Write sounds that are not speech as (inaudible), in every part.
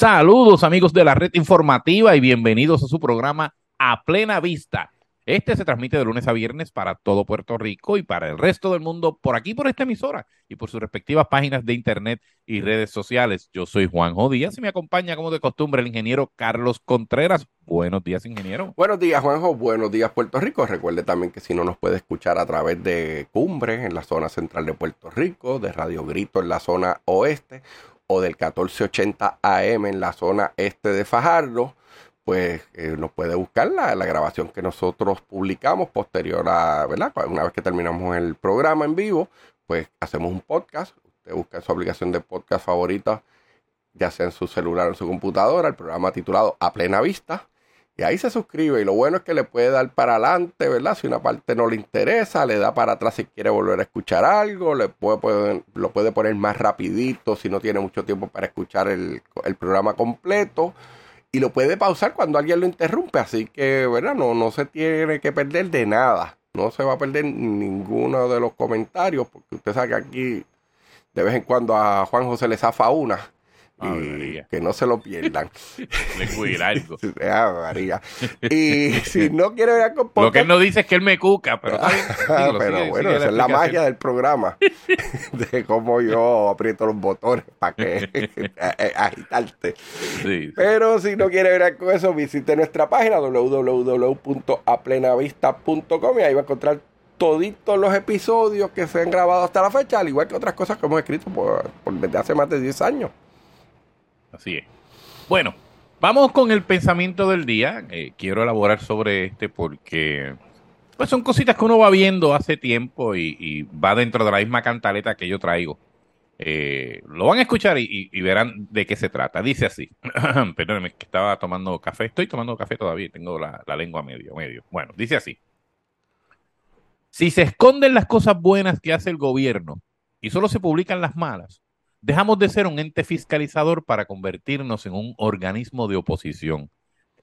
Saludos amigos de la red informativa y bienvenidos a su programa A Plena Vista. Este se transmite de lunes a viernes para todo Puerto Rico y para el resto del mundo por aquí, por esta emisora y por sus respectivas páginas de internet y redes sociales. Yo soy Juanjo Díaz y me acompaña como de costumbre el ingeniero Carlos Contreras. Buenos días, ingeniero. Buenos días, Juanjo. Buenos días, Puerto Rico. Recuerde también que si no nos puede escuchar a través de Cumbre en la zona central de Puerto Rico, de Radio Grito en la zona oeste o del 1480 AM en la zona este de Fajardo, pues eh, nos puede buscar la, la, grabación que nosotros publicamos posterior a, ¿verdad? Una vez que terminamos el programa en vivo, pues hacemos un podcast. Usted busca su aplicación de podcast favorita, ya sea en su celular o en su computadora, el programa titulado A Plena Vista. Y ahí se suscribe y lo bueno es que le puede dar para adelante, ¿verdad? Si una parte no le interesa, le da para atrás si quiere volver a escuchar algo, le puede, lo puede poner más rapidito si no tiene mucho tiempo para escuchar el, programa completo. Y lo puede pausar cuando alguien lo interrumpe, así que, ¿verdad? No, no se tiene que perder de nada. No se va a perder ninguno de los comentarios, porque usted sabe que aquí de vez en cuando a Juan José le zafa una. Y que no se lo pierdan. (laughs) algo. (laughs) María. Y si no quiere ver con Lo que él no dice es que él me cuca, pero, (laughs) pero bueno, esa es la magia del programa. de cómo yo aprieto los botones para que agitarte. Sí, pero si no quiere ver con eso, visite nuestra página www.aplenavista.com y ahí va a encontrar toditos los episodios que se han grabado hasta la fecha, al igual que otras cosas que hemos escrito por, por desde hace más de 10 años. Así es. Bueno, vamos con el pensamiento del día. Eh, quiero elaborar sobre este porque pues son cositas que uno va viendo hace tiempo y, va dentro de la misma cantaleta que yo traigo. Eh, lo van a escuchar y, verán de qué se trata. Dice así. (clears throat) Perdónenme, que estaba tomando café. Estoy tomando café todavía. Tengo la, la lengua medio, medio. Bueno, dice así. Si se esconden las cosas buenas que hace el gobierno y solo se publican las malas, Dejamos de ser un ente fiscalizador para convertirnos en un organismo de oposición.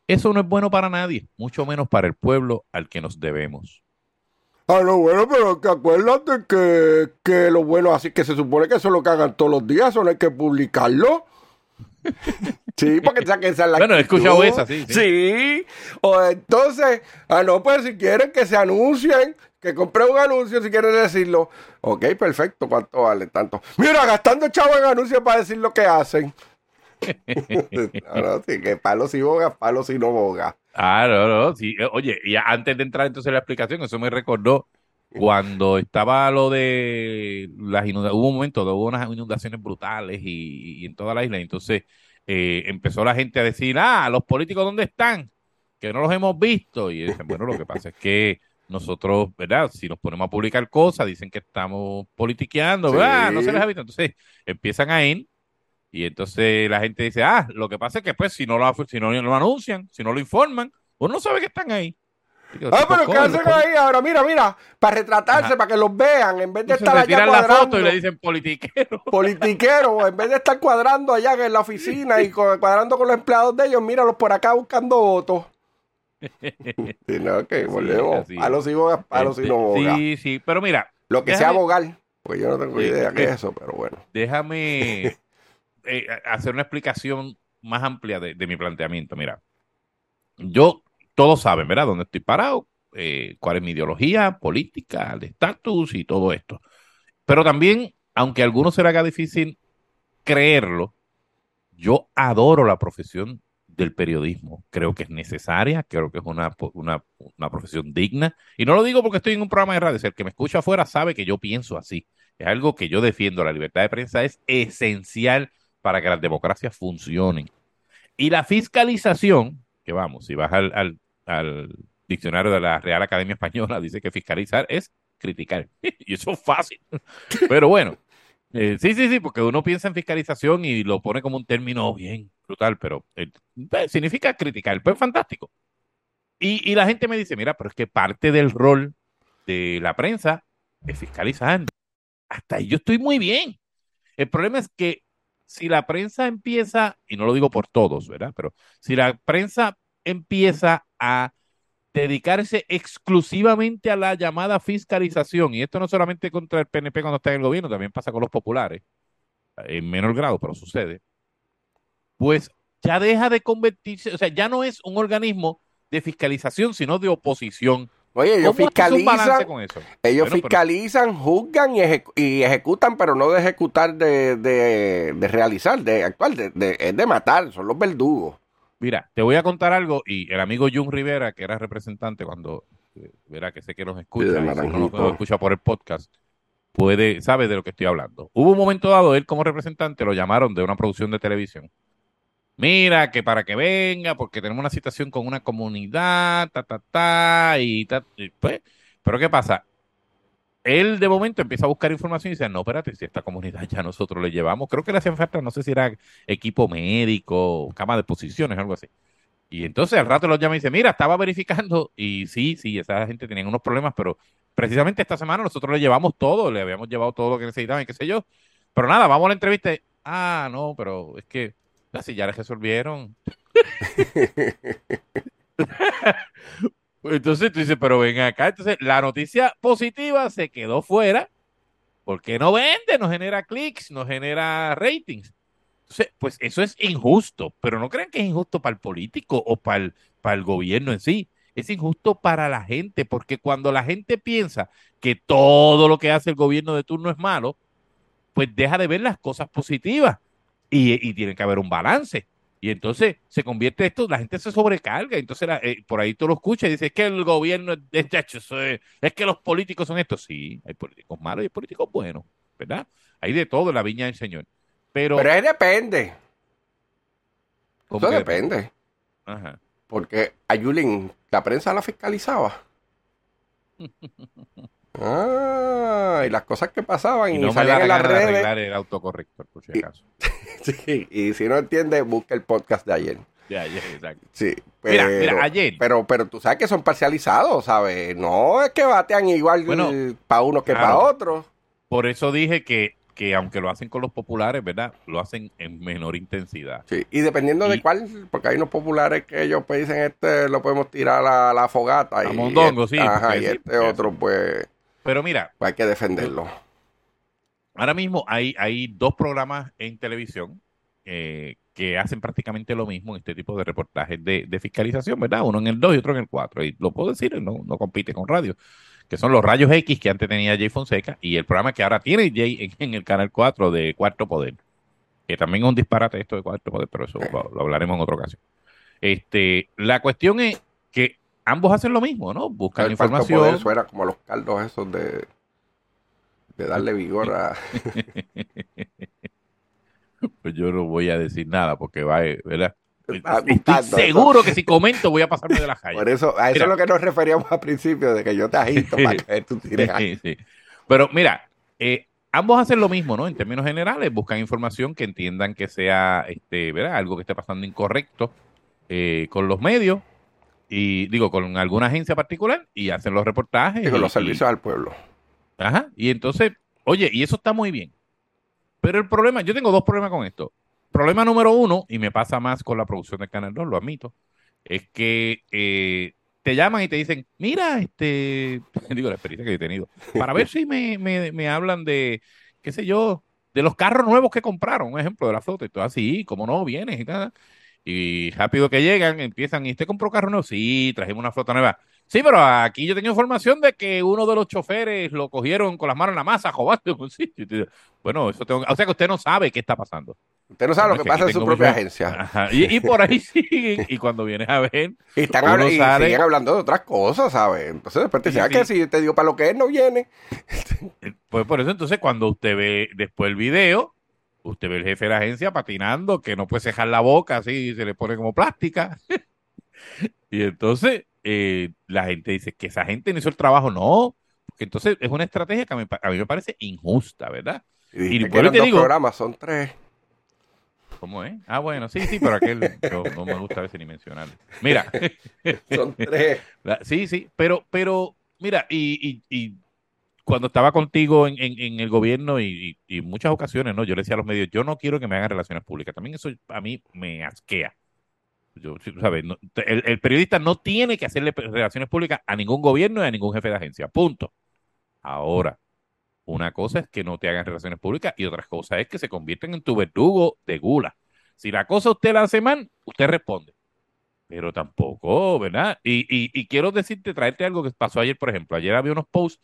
Eso no es bueno para nadie, mucho menos para el pueblo al que nos debemos. Ah, no, bueno, pero que acuérdate que, que lo bueno, así que se supone que eso es lo que hagan todos los días, eso no hay que publicarlo. (laughs) sí, porque esa, esa es la Bueno, he escuchado esa, sí, sí. Sí, o entonces, ah, no, pues si quieren que se anuncien, que compré un anuncio si quieres decirlo. Ok, perfecto. ¿Cuánto vale? Tanto. Mira, gastando chavo en anuncios para decir lo que hacen. (laughs) no, sí, que palos y bogas, palos y no bogas. Ah, no, no. Sí. Oye, y antes de entrar entonces en la explicación, eso me recordó cuando estaba lo de las inundaciones. Hubo un momento, hubo unas inundaciones brutales y, en toda la isla. Entonces eh, empezó la gente a decir, ah, los políticos, ¿dónde están? Que no los hemos visto. Y dicen, bueno, lo que pasa es que nosotros, ¿verdad? Si nos ponemos a publicar cosas, dicen que estamos politiqueando, ¿verdad? No se les ha visto. Entonces empiezan a ir y entonces la gente dice, ah, lo que pasa es que pues si no lo, si no lo anuncian, si no lo informan, uno no sabe que están ahí. ah, pero ¿qué hacen ahí ahora? Mira, mira, para retratarse, para que los vean, en vez de estar allá cuadrando. la foto y le dicen politiquero. (laughs) Politiquero, en vez de estar cuadrando allá en la oficina y cuadrando con los empleados de ellos, míralos por acá buscando votos. Sí, no, que (laughs) volvemos. a los hijos, a los hijos Sí, sí, pero mira. Lo que sea abogar, pues yo no tengo idea qué es (laughs) eso, pero bueno. Déjame (laughs) eh, hacer una explicación más amplia de, mi planteamiento. Mira, yo, todos saben, ¿verdad?, dónde estoy parado, eh, cuál es mi ideología política, el estatus y todo esto. Pero también, aunque a algunos se le haga difícil creerlo, yo adoro la profesión del periodismo. Creo que es necesaria, creo que es una, una, una, profesión digna. Y no lo digo porque estoy en un programa de radio, el que me escucha afuera sabe que yo pienso así. Es algo que yo defiendo. La libertad de prensa es esencial para que las democracias funcionen. Y la fiscalización, que vamos, si vas al, al, al diccionario de la Real Academia Española, (laughs) dice que fiscalizar es criticar. (laughs) y eso es fácil. Pero bueno, eh, sí, sí, sí, porque uno piensa en fiscalización y lo pone como un término bien brutal, pero eh, pues, significa criticar, pues fantástico. Y, la gente me dice, mira, pero es que parte del rol de la prensa es fiscalizar. Hasta ahí yo estoy muy bien. El problema es que si la prensa empieza, y no lo digo por todos, ¿verdad? Pero si la prensa empieza a dedicarse exclusivamente a la llamada fiscalización, y esto no solamente contra el PNP cuando está en el gobierno, también pasa con los populares, en menor grado, pero sucede, pues ya deja de convertirse, o sea, ya no es un organismo de fiscalización, sino de oposición. Oye, ellos ¿Cómo haces un balance fiscalizan, con eso? ellos Bueno, pero- fiscalizan, juzgan y, ejecu- y ejecutan, pero no de ejecutar de, de, de realizar, de actuar, de, de- es de matar, son los verdugos. Mira, te voy a contar algo y el amigo Jun Rivera, que era representante cuando, eh, verá que sé que nos escucha, y si no nos Naranjito. nos escucha por el podcast, puede, sabe de lo que estoy hablando. Hubo un momento dado, él como representante lo llamaron de una producción de televisión. Mira, que para que venga, porque tenemos una situación con una comunidad, ta, ta, ta, y, ta, y pues, pero ¿qué pasa? Él de momento empieza a buscar información y dice, no, espérate, si esta comunidad ya nosotros le llevamos, creo que le hacían falta, no sé si era equipo médico, cama de posiciones, algo así. Y entonces al rato lo llama y dice, mira, estaba verificando y sí, sí, esa gente tenía unos problemas, pero precisamente esta semana nosotros le llevamos todo, le habíamos llevado todo lo que necesitaban y qué sé yo. Pero nada, vamos a la entrevista. y, ah, no, pero es que las ya les resolvieron. (laughs) (laughs) (laughs) Entonces tú dices, pero ven acá. Entonces la noticia positiva se quedó fuera porque no vende, no genera clics, no genera ratings. Entonces, pues eso es injusto, pero no crean que es injusto para el político o para el, para el gobierno en sí. Es injusto para la gente, porque cuando la gente piensa que todo lo que hace el gobierno de turno es malo, pues deja de ver las cosas positivas y, y tiene que haber un balance. Y entonces se convierte esto, la gente se sobrecarga. Entonces la- eh, por ahí tú lo escuchas y dices, es que el gobierno es, es, es, que los políticos son estos. Sí, hay políticos malos y hay políticos buenos, ¿verdad? Hay de todo en la viña del Señor. Pero, Pero depende, ¿cómo eso depende. Ajá. Porque a Yulín, la prensa la fiscalizaba. (laughs) Ah, y las cosas que pasaban y, no salían en las de redes. arreglar el autocorrector, por si Y- acaso. (laughs) Sí, y si no entiende, busca el podcast de ayer. Ya, ya, exacto. Sí, pero, mira, ayer. Pero, pero tú sabes que son parcializados, ¿sabes? No es que batean igual Bueno, para uno que claro. para otro. Por eso dije que, que aunque lo hacen con los populares, ¿verdad? Lo hacen en menor intensidad. Sí, y dependiendo Y- de cuál, porque hay unos populares que ellos pues dicen, este lo podemos tirar a la fogata. A y mondongo, este- sí, Ajá, y sí, este otro, pues, Pero mira, hay que defenderlo. ahora mismo hay, hay dos programas en televisión eh, que hacen prácticamente lo mismo en este tipo de reportajes de, de fiscalización, ¿verdad? Uno en el 2 y otro en el 4. Y lo puedo decir, no, no compite con radio. Que son los rayos X que antes tenía Jay Fonseca y el programa que ahora tiene Jay en, en el canal 4 de Cuarto Poder. Que también es un disparate esto de Cuarto Poder, pero eso lo, lo hablaremos en otra ocasión. Este, la cuestión es que ambos hacen lo mismo, ¿no? Buscan El información. poder suena como los caldos esos de, de darle vigor a... (laughs) Pues yo no voy a decir nada porque va, ¿verdad? Estoy seguro que si comento voy a pasarme de la calle. Por eso, a eso Mira. es lo que nos referíamos al principio, de que yo te agito para (laughs) que tú tires Sí, sí. Pero mira, eh, ambos hacen lo mismo, ¿no? En términos generales, buscan información que entiendan que sea, este, ¿verdad? Algo que esté pasando incorrecto eh, con los medios y digo con alguna agencia particular y hacen los reportajes. y con los y- servicios al pueblo. Ajá. Y entonces, oye, y eso está muy bien. Pero el problema, yo tengo dos problemas con esto. Problema número uno, y me pasa más con la producción del Canal 2, lo admito, es que eh, te llaman y te dicen, mira, este, (laughs) digo la experiencia que he tenido, para ver si me, me, me hablan de, qué sé yo, de los carros nuevos que compraron, un ejemplo de la flota, y todo así, como no, vienes y tal. Y rápido que llegan, empiezan, ¿y usted compró carro nuevo? Sí, trajimos una flota nueva. Sí, pero aquí yo tengo información de que uno de los choferes lo cogieron con las manos en la masa, (laughs) jodando. Sí, yo te digo, Bueno, eso tengo, o sea que usted no sabe qué está pasando. Usted no sabe lo que pasa en su propia mucho- agencia. Ajá, Y, y por ahí (laughs) siguen, y cuando vienes a ver, Y, están Uno habla- y sale- siguen hablando de otras cosas, ¿sabes? Entonces después te Sí, dicen, ah, sí. que si te digo para lo que es, no viene. pues por eso entonces cuando usted ve después el video, usted ve el jefe de la agencia patinando, que no puede cejar la boca así, se le pone como plástica. (laughs) y entonces eh, la gente dice que esa gente no hizo el trabajo, no. Porque entonces es una estrategia que a mí, a mí me parece injusta, ¿verdad? Y, y eran te digo- programas, son tres. ¿Cómo es? Ah, bueno, sí, sí, pero aquel (laughs) yo no me gusta a veces ni mencionarlo. Mira, (laughs) Son tres. Sí, sí, pero, pero, mira, y, y, y cuando estaba contigo en, el gobierno y, y, muchas ocasiones, ¿no? Yo le decía a los medios, yo no quiero que me hagan relaciones públicas. También eso a mí me asquea. Yo, ¿sabes? No- el, el periodista no tiene que hacerle relaciones públicas a ningún gobierno y a ningún jefe de agencia. Punto. Ahora, una cosa es que no te hagan relaciones públicas y otra cosa es que se convierten en tu verdugo de gula. Si la cosa usted la hace mal, usted responde. Pero tampoco, ¿verdad? Y, y, y quiero decirte, traerte algo que pasó ayer, por ejemplo. Ayer había unos posts,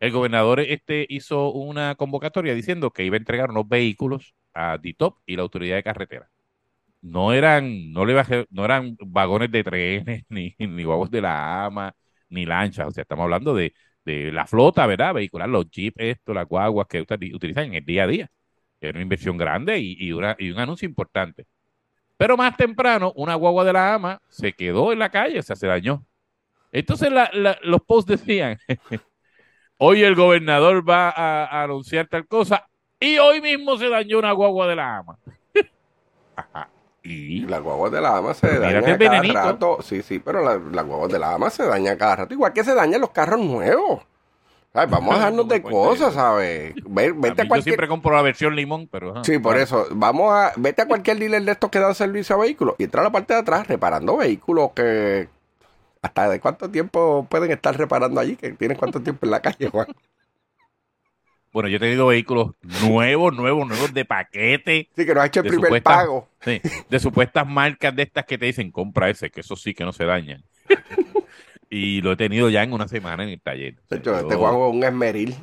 el gobernador este hizo una convocatoria diciendo que iba a entregar unos vehículos a DITOP y la autoridad de carretera. No eran, no le bajé, no eran vagones de trenes, (laughs) ni, ni de la AMA, ni lanchas. O sea, estamos hablando de, de la flota, ¿verdad? Vehicular, los jeeps, esto, las guaguas que utilizan en el día a día. Era una inversión grande y, y, una, y un anuncio importante. Pero más temprano, una guagua de la AMA se quedó en la calle, o sea, se dañó. Entonces los posts decían, (laughs) hoy el gobernador va a, a, anunciar tal cosa y hoy mismo se dañó una guagua de la AMA. (laughs) y la guagua de la AMA se daña cada venenito. rato. Sí, sí, pero la, la guagua de la AMA se daña cada rato, igual que se dañan los carros nuevos. Ay, vamos a dejarnos de cosas, ¿sabes? Vete a, a cualquier... Yo siempre compro la versión limón, pero... Ajá. Sí, por eso. Vamos a... Vete a cualquier dealer de estos que dan servicio a vehículos y entra a la parte de atrás reparando vehículos que... ¿Hasta de cuánto tiempo pueden estar reparando allí? Que tienen cuánto tiempo en la calle, Juan. Bueno, yo he tenido vehículos nuevos, nuevos, nuevos de paquete. Sí, que no ha hecho el primer supuestas, pago. Sí, de supuestas marcas de estas que te dicen, compra ese, que eso sí que no se dañan. Y lo he tenido ya en una semana en el taller. De hecho, este juego es un esmeril.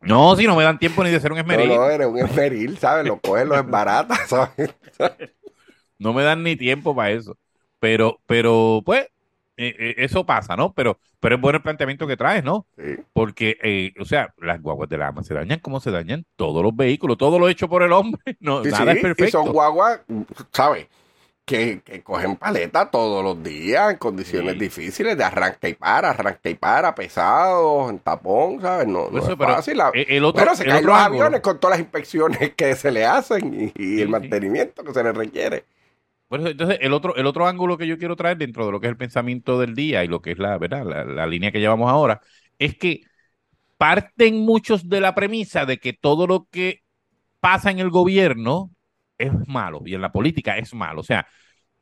No, si no me dan tiempo ni de hacer un esmeril. No, no, eres un esmeril, ¿sabes? Lo coges, lo barata, ¿sabes? no me dan ni tiempo para eso. Pero, pero, pues, eh, eh, eso pasa, ¿no? Pero, pero es bueno el planteamiento que traes, ¿no? Sí. Porque, eh, o sea, las guaguas de la AMA se dañan como se dañan todos los vehículos, todo lo hecho por el hombre. (laughs) No, sí, nada sí, es perfecto. Y son guaguas, ¿sabes? que, que, cogen paleta todos los días en condiciones sí. difíciles de arranca y para, arranca y para, pesados, en tapón, ¿sabes? No, no Eso, es pero fácil. el otro- pero se el caen otro los ángulo. aviones con todas las inspecciones (laughs) que se le hacen y, y Sí, el sí. mantenimiento que se le requiere. Eso, entonces, el otro, el otro ángulo que yo quiero traer dentro de lo que es el pensamiento del día y lo que es la, ¿verdad? La, la línea que llevamos ahora, es que parten muchos de la premisa de que todo lo que pasa en el gobierno es malo y en la política es malo. O sea,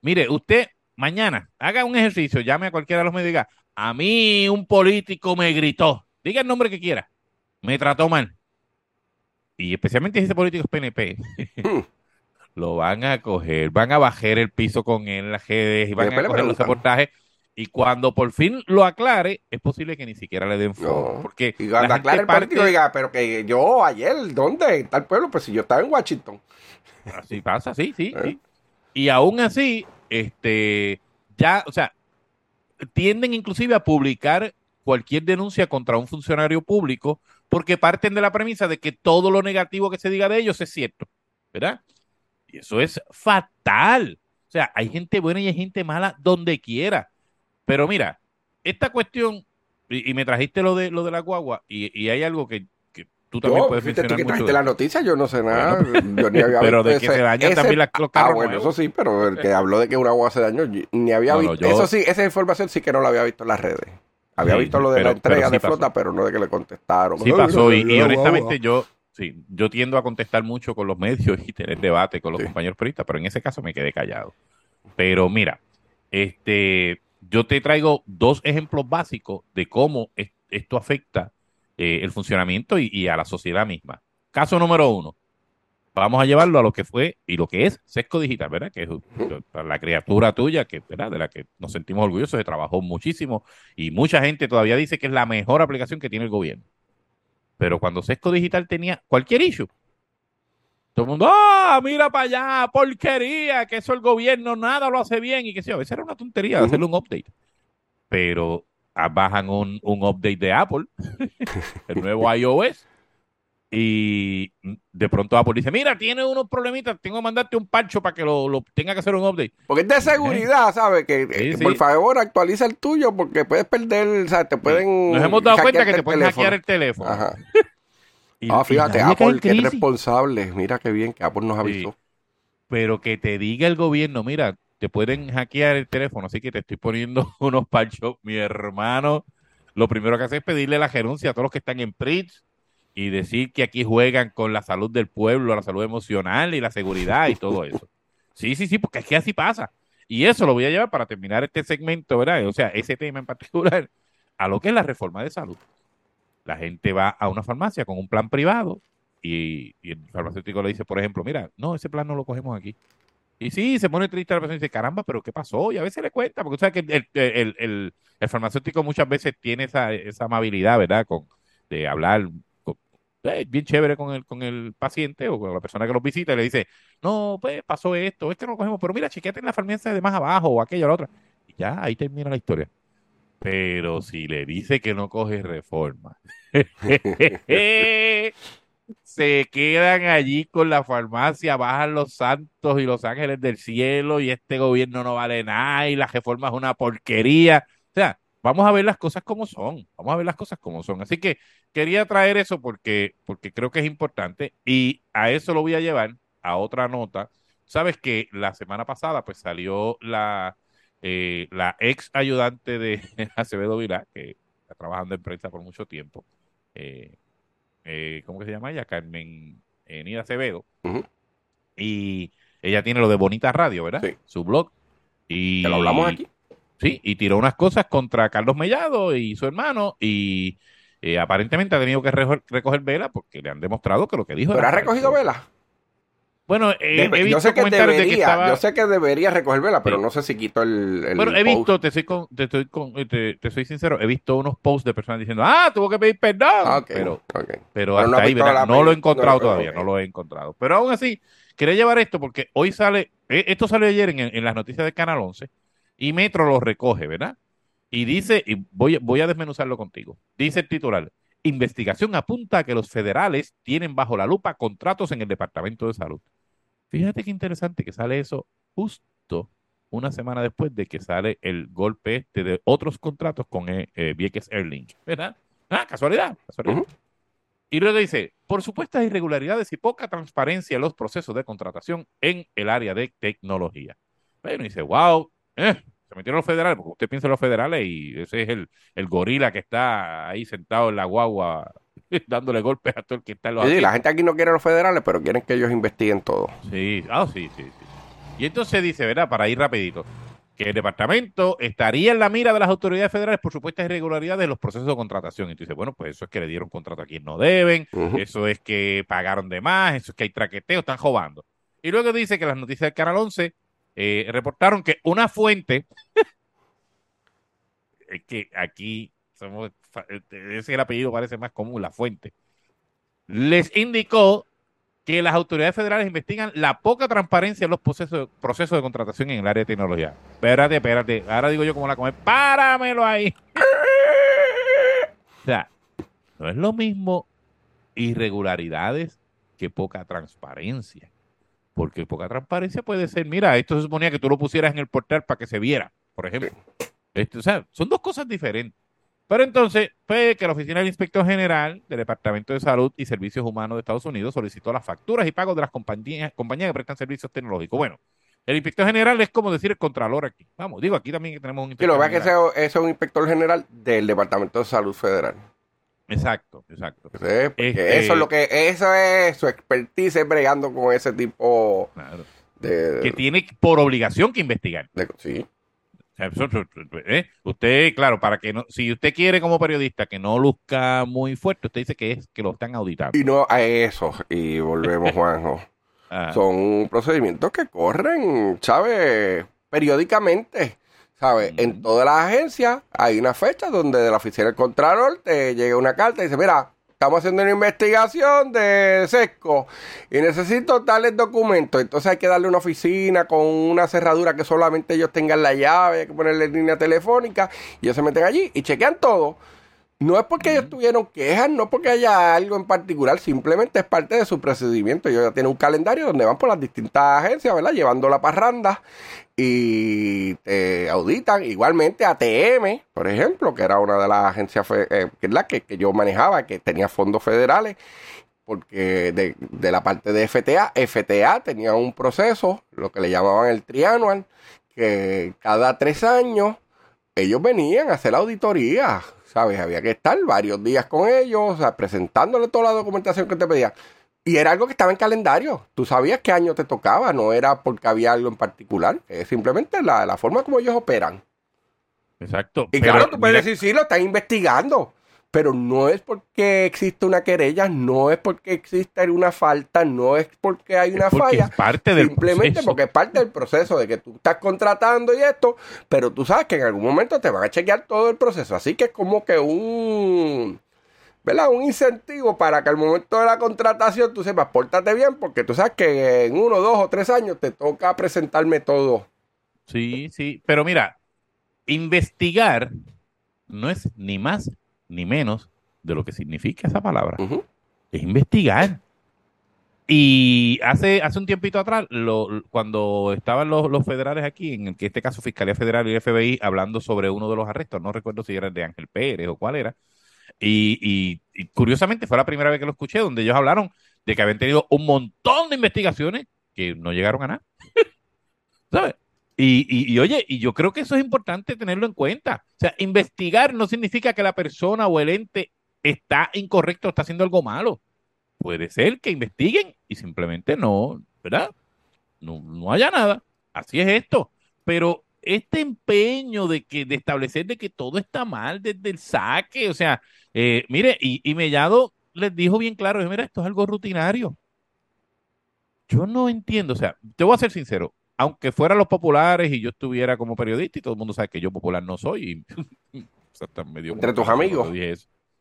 mire, usted mañana haga un ejercicio, llame a cualquiera de los medios y diga, a mí un político me gritó, diga el nombre que quiera, me trató mal. Y especialmente ese político es PNP. Lo van a coger, van a bajar el piso con él las redes y van a coger los reportajes. Y cuando por fin lo aclare, es posible que ni siquiera le den foro. No. Porque Y cuando aclare el parte- político diga, pero que yo ayer, ¿dónde? ¿En tal pueblo? Pues si yo estaba en Washington. Así pasa, sí, sí, ¿Eh? sí. Y aún así, este, ya, o sea, tienden inclusive a publicar cualquier denuncia contra un funcionario público porque parten de la premisa de que todo lo negativo que se diga de ellos es cierto, ¿verdad? Y eso es fatal. O sea, hay gente buena y hay gente mala donde quiera. Pero mira, esta cuestión, y, y me trajiste lo de lo de la guagua, y, y hay algo que, que tú también Yo, puedes fíjate, tú mencionar que mucho. trajiste la noticia, yo no sé nada. Bueno, yo ni había (laughs) pero visto de que ese- se dañan ese- también las- los Ah, bueno, nuevos. eso sí, pero el que habló de que una guagua se dañó, yo ni había No, no, visto. yo- Eso sí, esa información sí que no la había visto en las redes. Había Sí, visto lo de pero- la entrega sí de pasó. flota, pero no de que le contestaron. Sí pasó y, honestamente yo sí, yo tiendo a contestar mucho con los medios y tener debate con los Sí. compañeros periodistas, pero en ese caso me quedé callado. Pero mira, este yo te traigo dos ejemplos básicos de cómo es- esto afecta eh, el funcionamiento y, y a la sociedad misma. Caso número uno. Vamos a llevarlo a lo que fue y lo que es Sesco Digital, ¿verdad? Que es la criatura tuya, que, ¿verdad? De la que nos sentimos orgullosos, se trabajó muchísimo y mucha gente todavía dice que es la mejor aplicación que tiene el gobierno. Pero cuando Sesco Digital tenía cualquier issue, todo el mundo, ¡ah, mira para allá, porquería! Que eso el gobierno nada lo hace bien y que sí, a veces era una tontería de Ujú. hacerle un update. Pero ah, bajan un, un update de Apple, (laughs) el nuevo iOS, y de pronto Apple dice, mira, tiene unos problemitas, tengo que mandarte un parcho para que lo, lo tenga que hacer un update. Porque es de seguridad, ¿sabes? Que, Sí, que sí. por favor actualiza el tuyo porque puedes perder, ¿sabes? Te pueden. Nos hemos dado cuenta que te pueden hackear el teléfono. Ajá. (laughs) Y- Ah, y fíjate, en Apple, qué responsable. Mira qué bien que Apple nos Sí. avisó. pero que te diga el gobierno, mira, te pueden hackear el teléfono, así que te estoy poniendo (laughs) unos parchos, mi hermano. Lo primero que hace es pedirle la gerencia a todos los que están en PRITS y decir que aquí juegan con la salud del pueblo, la salud emocional y la seguridad y todo eso. Sí, sí, sí, porque es que así pasa. Y eso lo voy a llevar para terminar este segmento, ¿verdad? O sea, ese tema en particular, a lo que es la reforma de salud. La gente va a una farmacia con un plan privado y, el farmacéutico le dice, por ejemplo, mira, no, ese plan no lo cogemos aquí. Y sí, se pone triste la persona y dice, caramba, pero ¿qué pasó? Y a veces le cuenta, porque sabes que el, el, el, el farmacéutico muchas veces tiene esa, esa amabilidad, ¿verdad? Con, de hablar bien chévere con el, con el paciente o con la persona que los visita y le dice, no, pues pasó esto, este no lo cogemos, pero mira, chequeate en la farmacia de más abajo o aquella o la otra. Y ya, ahí termina la historia. Pero si le dice que no coge reforma, (laughs) se quedan allí con la farmacia, bajan los santos y los ángeles del cielo y este gobierno no vale nada y la reforma es una porquería. Vamos a ver las cosas como son, vamos a ver las cosas como son. Así que quería traer eso porque, porque creo que es importante y a eso lo voy a llevar a otra nota. Sabes que la semana pasada pues salió la, eh, la ex ayudante de (laughs) Acevedo Vilá, que está trabajando en prensa por mucho tiempo. eh, eh, ¿cómo que se llama ella? Carmen eh, Nida Acevedo. Y ella tiene lo de Bonita Radio, ¿verdad? Sí. Su blog. Y, Que lo hablamos aquí. Sí, y tiró unas cosas contra Carlos Mellado y su hermano y eh, aparentemente ha tenido que recoger vela porque le han demostrado que lo que dijo ¿Pero ha recogido vela? Bueno, eh, Debe- he yo sé que comentarios de que debería, estaba... yo sé que debería recoger vela, pero Sí. no sé si quitó el, el Bueno, he post. visto, te soy, con- te, estoy con- te, te soy sincero, he visto unos posts de personas diciendo, ah, tuvo que pedir perdón. Ah, Pero, pero Pero hasta no ahí, No lo he encontrado no, todavía, no lo he encontrado. Pero aún así, quería llevar esto porque hoy sale, eh, esto salió ayer en, en las noticias de Canal 11 y Metro lo recoge, ¿verdad? Y dice, y voy, voy a desmenuzarlo contigo, dice el titular, investigación apunta a que los federales tienen bajo la lupa contratos en el Departamento de Salud. Fíjate qué interesante que sale eso justo una semana después de que sale el golpe este de otros contratos con eh, eh, Vieques Airlink, ¿verdad? Ah, casualidad, casualidad. Y luego dice, por supuestas irregularidades y poca transparencia en los procesos de contratación en el área de tecnología. Bueno, dice, wow, eh, se metieron los federales, porque usted piensa en los federales y ese es el, el gorila que está ahí sentado en la guagua (laughs) dándole golpes a todo el que está en los Sí, sí, la gente aquí no quiere los federales, pero quieren que ellos investiguen todo. Sí, ah, sí, sí, sí. Y entonces dice, ¿verdad? Para ir rapidito, que el departamento estaría en la mira de las autoridades federales por supuestas irregularidades en los procesos de contratación. Y tú dices, bueno, pues eso es que le dieron contrato a quien no deben, eso es que pagaron de más, eso es que hay traqueteo, están robando. Y luego dice que las noticias del Canal 11 eh, reportaron que una fuente, (laughs) es que aquí somos, fa- ese es el apellido parece más común, la fuente, les indicó que las autoridades federales investigan la poca transparencia en los procesos, procesos de contratación en el área de tecnología. Espérate, espérate. Ahora digo yo cómo la comer. Páramelo ahí. (laughs) O sea, no es lo mismo irregularidades que poca transparencia. Porque poca transparencia puede ser, mira, esto se suponía que tú lo pusieras en el portal para que se viera, por ejemplo. Esto, o sea, son dos cosas diferentes. Pero entonces, fue que la Oficina del Inspector General del Departamento de Salud y Servicios Humanos de Estados Unidos solicitó las facturas y pagos de las compañías, compañías que prestan servicios tecnológicos. Bueno, el Inspector General es como decir el Contralor aquí. Vamos, digo, aquí también tenemos un Inspector lo que es que ese es un inspector general del Departamento de Salud Federal. Exacto, exacto. Este- Eso es lo que, eso es su expertise es bregando con ese tipo Claro. de, Que tiene por obligación que investigar. de- sí. ¿eh? Usted, claro, para que no, si usted quiere como periodista que no luzca muy fuerte, usted dice que es que lo están auditando. Y no a eso, y volvemos, (laughs) Juanjo. Ah, Son procedimientos que corren, ¿sabes? Periódicamente, ¿sabes? En todas las agencias hay una fecha donde de la oficina del Contralor te llega una carta y dice, mira, estamos haciendo una investigación de sesco y necesito tales documentos. Entonces hay que darle una oficina con una cerradura que solamente ellos tengan la llave, hay que ponerle línea telefónica y ellos se meten allí y chequean todo. No es porque ellos tuvieron quejas, no porque haya algo en particular, simplemente es parte de su procedimiento. Ellos ya tienen un calendario donde van por las distintas agencias, ¿verdad? Llevando la parranda y te auditan. Igualmente ATM, por ejemplo, que era una de las agencias eh, que, es la que, que yo manejaba, que tenía fondos federales, porque de, de la parte de FTA, FTA tenía un proceso, lo que le llamaban el trianual, que cada tres años ellos venían a hacer auditoría, ¿sabes? Había que estar varios días con ellos, o sea, presentándole toda la documentación que te pedían. Y era algo que estaba en calendario. Tú sabías qué año te tocaba, no era porque había algo en particular. Es simplemente la, la forma como ellos operan. exacto. Y claro, tú puedes mira- decir, sí, lo están investigando. Pero no es porque existe una querella, no es porque existe una falta, no es porque hay una falla. Es parte del simplemente porque es parte del proceso de que tú estás contratando y esto, pero tú sabes que en algún momento te van a chequear todo el proceso. Así que es como que un ¿verdad? Un incentivo para que al momento de la contratación tú sepas, pórtate bien, porque tú sabes que en uno, dos o tres años te toca presentarme todo. Sí, sí, pero mira, investigar no es ni más ni menos de lo que significa esa palabra. Es investigar. Y hace, hace un tiempito atrás, lo, cuando estaban los, los, federales aquí, en este caso Fiscalía Federal y el FBI, hablando sobre uno de los arrestos, no recuerdo si era el de Ángel Pérez o cuál era, y, curiosamente fue la primera vez que lo escuché, donde ellos hablaron de que habían tenido un montón de investigaciones que no llegaron a nada. (laughs) ¿Sabes? Y, y, oye, y yo creo que eso es importante tenerlo en cuenta. O sea, investigar no significa que la persona o el ente está incorrecto está haciendo algo malo. Puede ser que investiguen y simplemente no, ¿verdad? No, no haya nada. Así es esto. Pero este empeño de que de establecer de que todo está mal desde el saque, o sea, eh, mire, y, y, Mellado les dijo bien claro, mira, esto es algo rutinario. Yo no entiendo, o sea, te voy a ser sincero, aunque fueran los populares y yo estuviera como periodista y todo el mundo sabe que yo popular no soy, y, (laughs) medio entre tus amigos.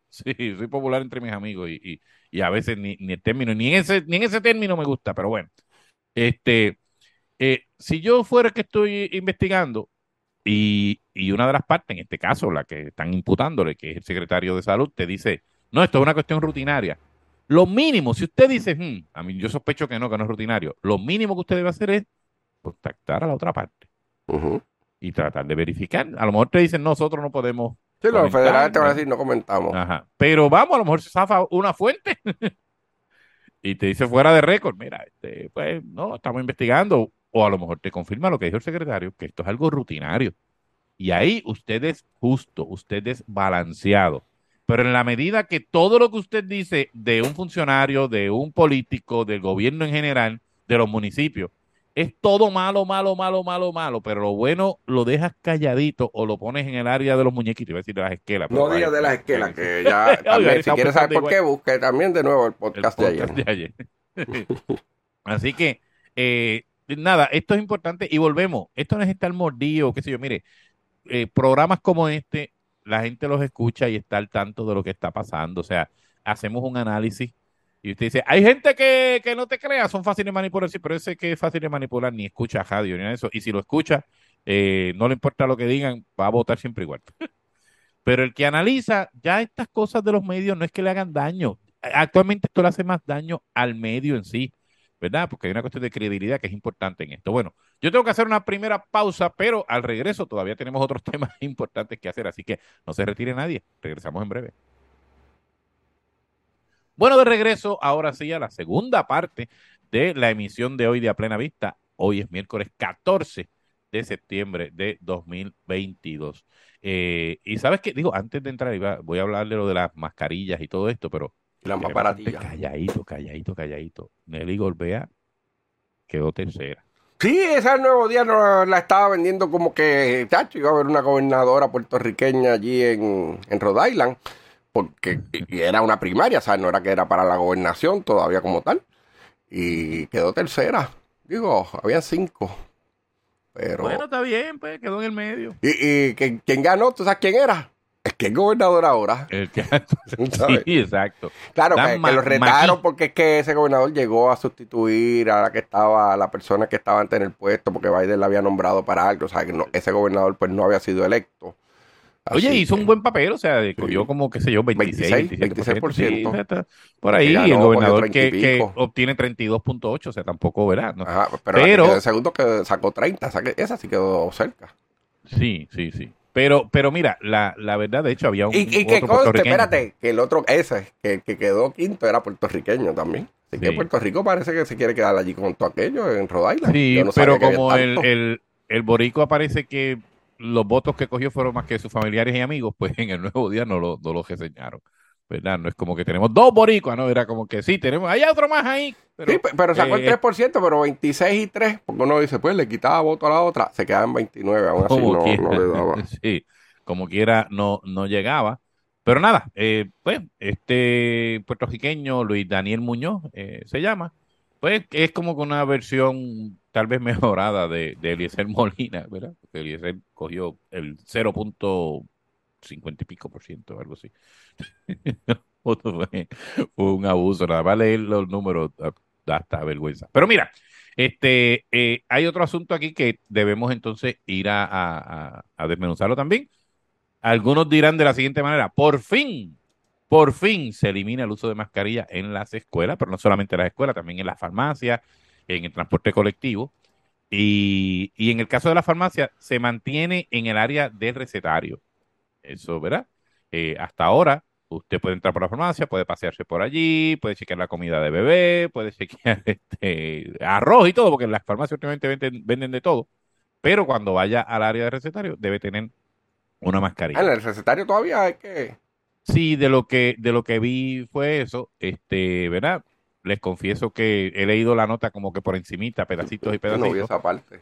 Sí, soy popular entre mis amigos y, y, a veces ni, ni, el término, ni en, ese, ni en ese término me gusta, pero bueno, este, eh, si yo fuera que estoy investigando y, una de las partes, en este caso la que están imputándole, que es el secretario de salud, te dice, no, esto es una cuestión rutinaria. Lo mínimo, si usted dice, hmm, a mí yo sospecho que no, que no es rutinario, lo mínimo que usted debe hacer es contactar a la otra parte y tratar de verificar. A lo mejor te dicen, nosotros no podemos. Sí, los federales te van a decir, no comentamos. Ajá. Pero vamos, a lo mejor se zafa una fuente (laughs) y te dice fuera de récord, mira, este, pues no, estamos investigando o a lo mejor te confirma lo que dijo el secretario, que esto es algo rutinario. Y ahí usted es justo, usted es balanceado. Pero en la medida que todo lo que usted dice de un funcionario, de un político, del gobierno en general, de los municipios, es todo malo, malo, malo, malo, malo, pero lo bueno lo dejas calladito o lo pones en el área de los muñequitos, iba a decir de las esquelas. No digas de las esquelas, que ya (laughs) también, si quieres saber por qué, busque también de nuevo el podcast, De ayer. (laughs) Así que eh, nada, esto es importante y volvemos. Esto no es estar mordido, qué sé yo. Mire, eh, programas como este, la gente los escucha y está al tanto de lo que está pasando. O sea, hacemos un análisis y usted dice, hay gente que, que no te crea, son fáciles de manipular, sí, pero ese que es fácil de manipular ni escucha radio ni nada de eso. Y si lo escucha, eh, no le importa lo que digan, va a votar siempre igual. (laughs) pero el que analiza, ya estas cosas de los medios no es que le hagan daño. Actualmente esto le hace más daño al medio en sí. ¿verdad? Porque hay una cuestión de credibilidad que es importante en esto. Bueno, yo tengo que hacer una primera pausa, pero al regreso todavía tenemos otros (laughs) temas importantes que hacer, así que no se retire nadie. Regresamos en breve. Bueno, de regreso, ahora sí, a la segunda parte de la emisión de hoy de A Plena Vista. Hoy es miércoles 14 de septiembre de 2022. Eh, y sabes qué, digo, antes de entrar, voy a hablar de lo de las mascarillas y todo esto, pero la más baratilla. Calladito, calladito, calladito. Nelly Golbea quedó tercera. Sí, esa nuevo día no, la estaba vendiendo como que, chacho, iba a haber una gobernadora puertorriqueña allí en, en Rhode Island, porque era una primaria, ¿sabes? No era que era para la gobernación todavía como tal. Y quedó tercera. Digo, había cinco. Pero... Bueno, está bien, pues, quedó en el medio. ¿Y, y quién ganó? ¿Tú sabes quién era? Es que es gobernador ahora. (laughs) El que, (laughs) sí, exacto. Claro, que, lo retaron porque es que ese gobernador llegó a sustituir a la que estaba, la persona que estaba antes en el puesto, porque Biden la había nombrado para algo. O sea, que no, ese gobernador pues no había sido electo. Oye, hizo un buen papel, o sea, cogió como, qué sé yo, 26, 26%. 26%. por ahí, y el gobernador que, que, obtiene 32.8, o sea, tampoco, ¿verdad? Ajá, pero, el segundo que sacó 30, esa sí quedó cerca. Sí, sí, sí. Pero, pero mira, la, la verdad, de hecho, había un. Y, y que conste, espérate, que el otro, ese, que, que, quedó quinto, era puertorriqueño también. Así que Puerto Rico parece que se quiere quedar allí con todo aquello en Rhode Island. Sí, pero como el, el, el Borico parece que los votos que cogió fueron más que sus familiares y amigos, pues en el nuevo día no lo, no lo reseñaron. ¿verdad? No es como que tenemos dos boricuas, ¿no? Era como que sí, tenemos, hay otro más ahí. Pero, sí, pero sacó el 3%, eh, pero 26 y 3, porque uno dice, pues le quitaba voto a la otra, se quedaba en 29, aún así no, no, le daba. (laughs) sí, como quiera no, no llegaba. pero nada, eh, pues este puertorriqueño Luis Daniel Muñoz eh, se llama, pues es como con una versión tal vez mejorada de, de Eliezer Molina, ¿verdad? Porque Eliezer cogió el 0.50 y pico por ciento, algo así. (laughs) un abuso, nada más leer los números da hasta vergüenza. Pero mira, este, eh, hay otro asunto aquí que debemos entonces ir a, a desmenuzarlo también. Algunos dirán de la siguiente manera, por fin, por fin se elimina el uso de mascarilla en las escuelas, pero no solamente en las escuelas, también en las farmacias, en el transporte colectivo. Y, y en el caso de la farmacia, se mantiene en el área del recetario. Eso, ¿verdad? Eh, hasta ahora, usted puede entrar por la farmacia, puede pasearse por allí, puede chequear la comida de bebé, puede chequear (laughs) este, arroz y todo, porque las farmacias últimamente venden, venden de todo. Pero cuando vaya al área de recetario, debe tener una mascarilla. Ah, en el recetario todavía hay que. Sí, de lo que, de lo que vi fue eso, este, ¿verdad? Les confieso que he leído la nota como que por encimita, pedacitos y pedacitos. No vi esa parte.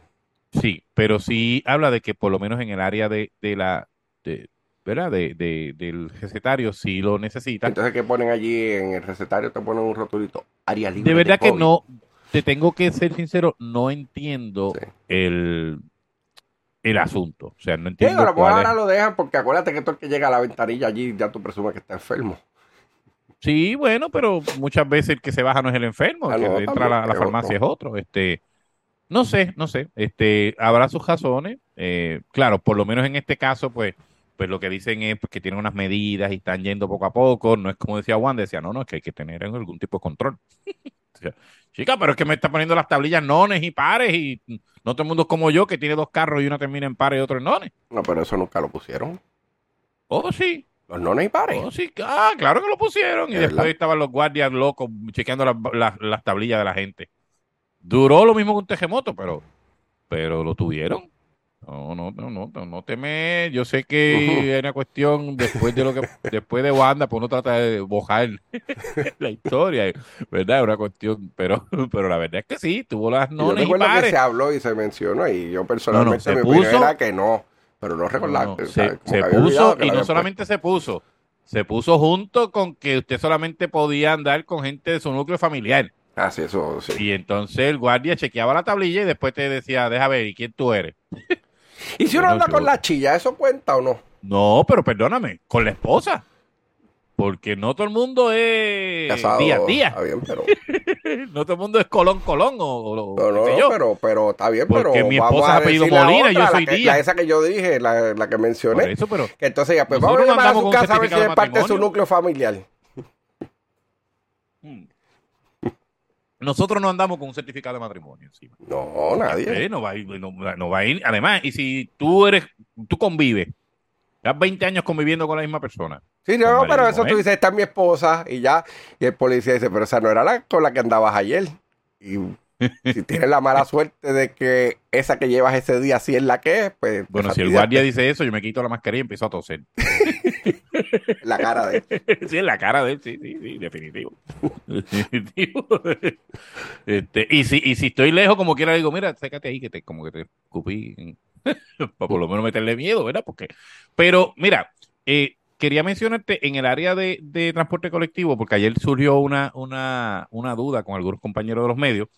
Sí, pero sí habla de que por lo menos en el área de, de la, de, ¿verdad? De, de, del recetario sí lo necesita. Entonces, ¿qué ponen allí en el recetario? Te ponen un rotulito. Área libre. De verdad que COVID. no, te tengo que ser sincero, no entiendo Sí. el, el asunto. O sea, no Sí, entiendo lo mejor cuál ahora es. lo dejan porque acuérdate que todo el que llega a la ventanilla allí ya tú presumes que está enfermo. Sí, bueno, pero muchas veces el que se baja no es el enfermo, el que entra a la, farmacia es otro. Este, no sé, no sé. Este, habrá sus razones. Eh, claro, por lo menos en este caso, pues, pues lo que dicen es pues, que tienen unas medidas y están yendo poco a poco. No es como decía Juan, decía, no, no, es que hay que tener algún tipo de control. (laughs) O sea, Chica, pero es que me está poniendo las tablillas nones y pares y no todo el mundo es como yo que tiene dos carros y uno termina en pares y otro en nones. No, pero eso nunca lo pusieron. Oh, sí. Los nones y pares. Oh, sí, ah, claro que lo pusieron. Y ¿De después verdad? estaban los guardias locos chequeando las, las- las tablillas de la gente. Duró lo mismo que un terremoto, pero, pero lo tuvieron. No, no, no, no, no, no te me. Yo sé que es una cuestión después de lo que, (laughs) después de Wanda, pues uno trata de bojar (laughs) la historia, ¿verdad? Es una cuestión, pero, pero la verdad es que sí, tuvo las Y yo nones y recuerdo que pares. se habló y se mencionó y yo personalmente se mi opinión puso- era que no. Pero no recordaba. No, no, se, puso y no solamente se puso, se puso junto con que usted solamente podía andar con gente de su núcleo familiar. Ah, sí, eso sí. Y entonces el guardia chequeaba la tablilla y después te decía, deja ver, ¿y quién tú eres? ¿Y si uno Bueno, anda con la chilla, eso cuenta o no? No, pero perdóname, con la esposa. Porque no todo el mundo es Casado. día a día. Está bien, pero. (laughs) No todo el mundo es colón, colón o, o- No, yo. pero, pero está bien, Porque pero. mi vamos esposa a es apellido Molina, yo soy la que- Díaz. la esa que yo dije, la, la que Por mencioné. eso, pero Que entonces ya, pues vamos a llamar a andamos su con un casa a ver si es parte de su núcleo familiar. mm. nosotros no andamos con un certificado de matrimonio encima. No, nadie. Eh, no va a ir, no, no va a ir. Además, y si tú eres, tú convives, llevas 20 años conviviendo con la misma persona. Sí, no, marido pero y eso tú dices, esta es mi esposa y ya. Y el policía dice, pero esa no era la con la que andabas ayer. Y si (laughs) tienes la mala suerte de que esa que llevas ese día sí es la que es, pues. Bueno, pues, si el guardia dice eso, yo me quito la mascarilla y empiezo a toser. (laughs) La cara de. (laughs) sí, en la cara de él, sí, sí, sí, definitivo. definitivo. Este, y, si, y si estoy lejos, como quiera, digo, mira, sécate ahí, que te, como que te escupí. (laughs) Para por lo menos meterle miedo, ¿verdad? Porque, pero, mira, eh, quería mencionarte en el área de, de transporte colectivo, porque ayer surgió una, una, una duda con algunos compañeros de los medios,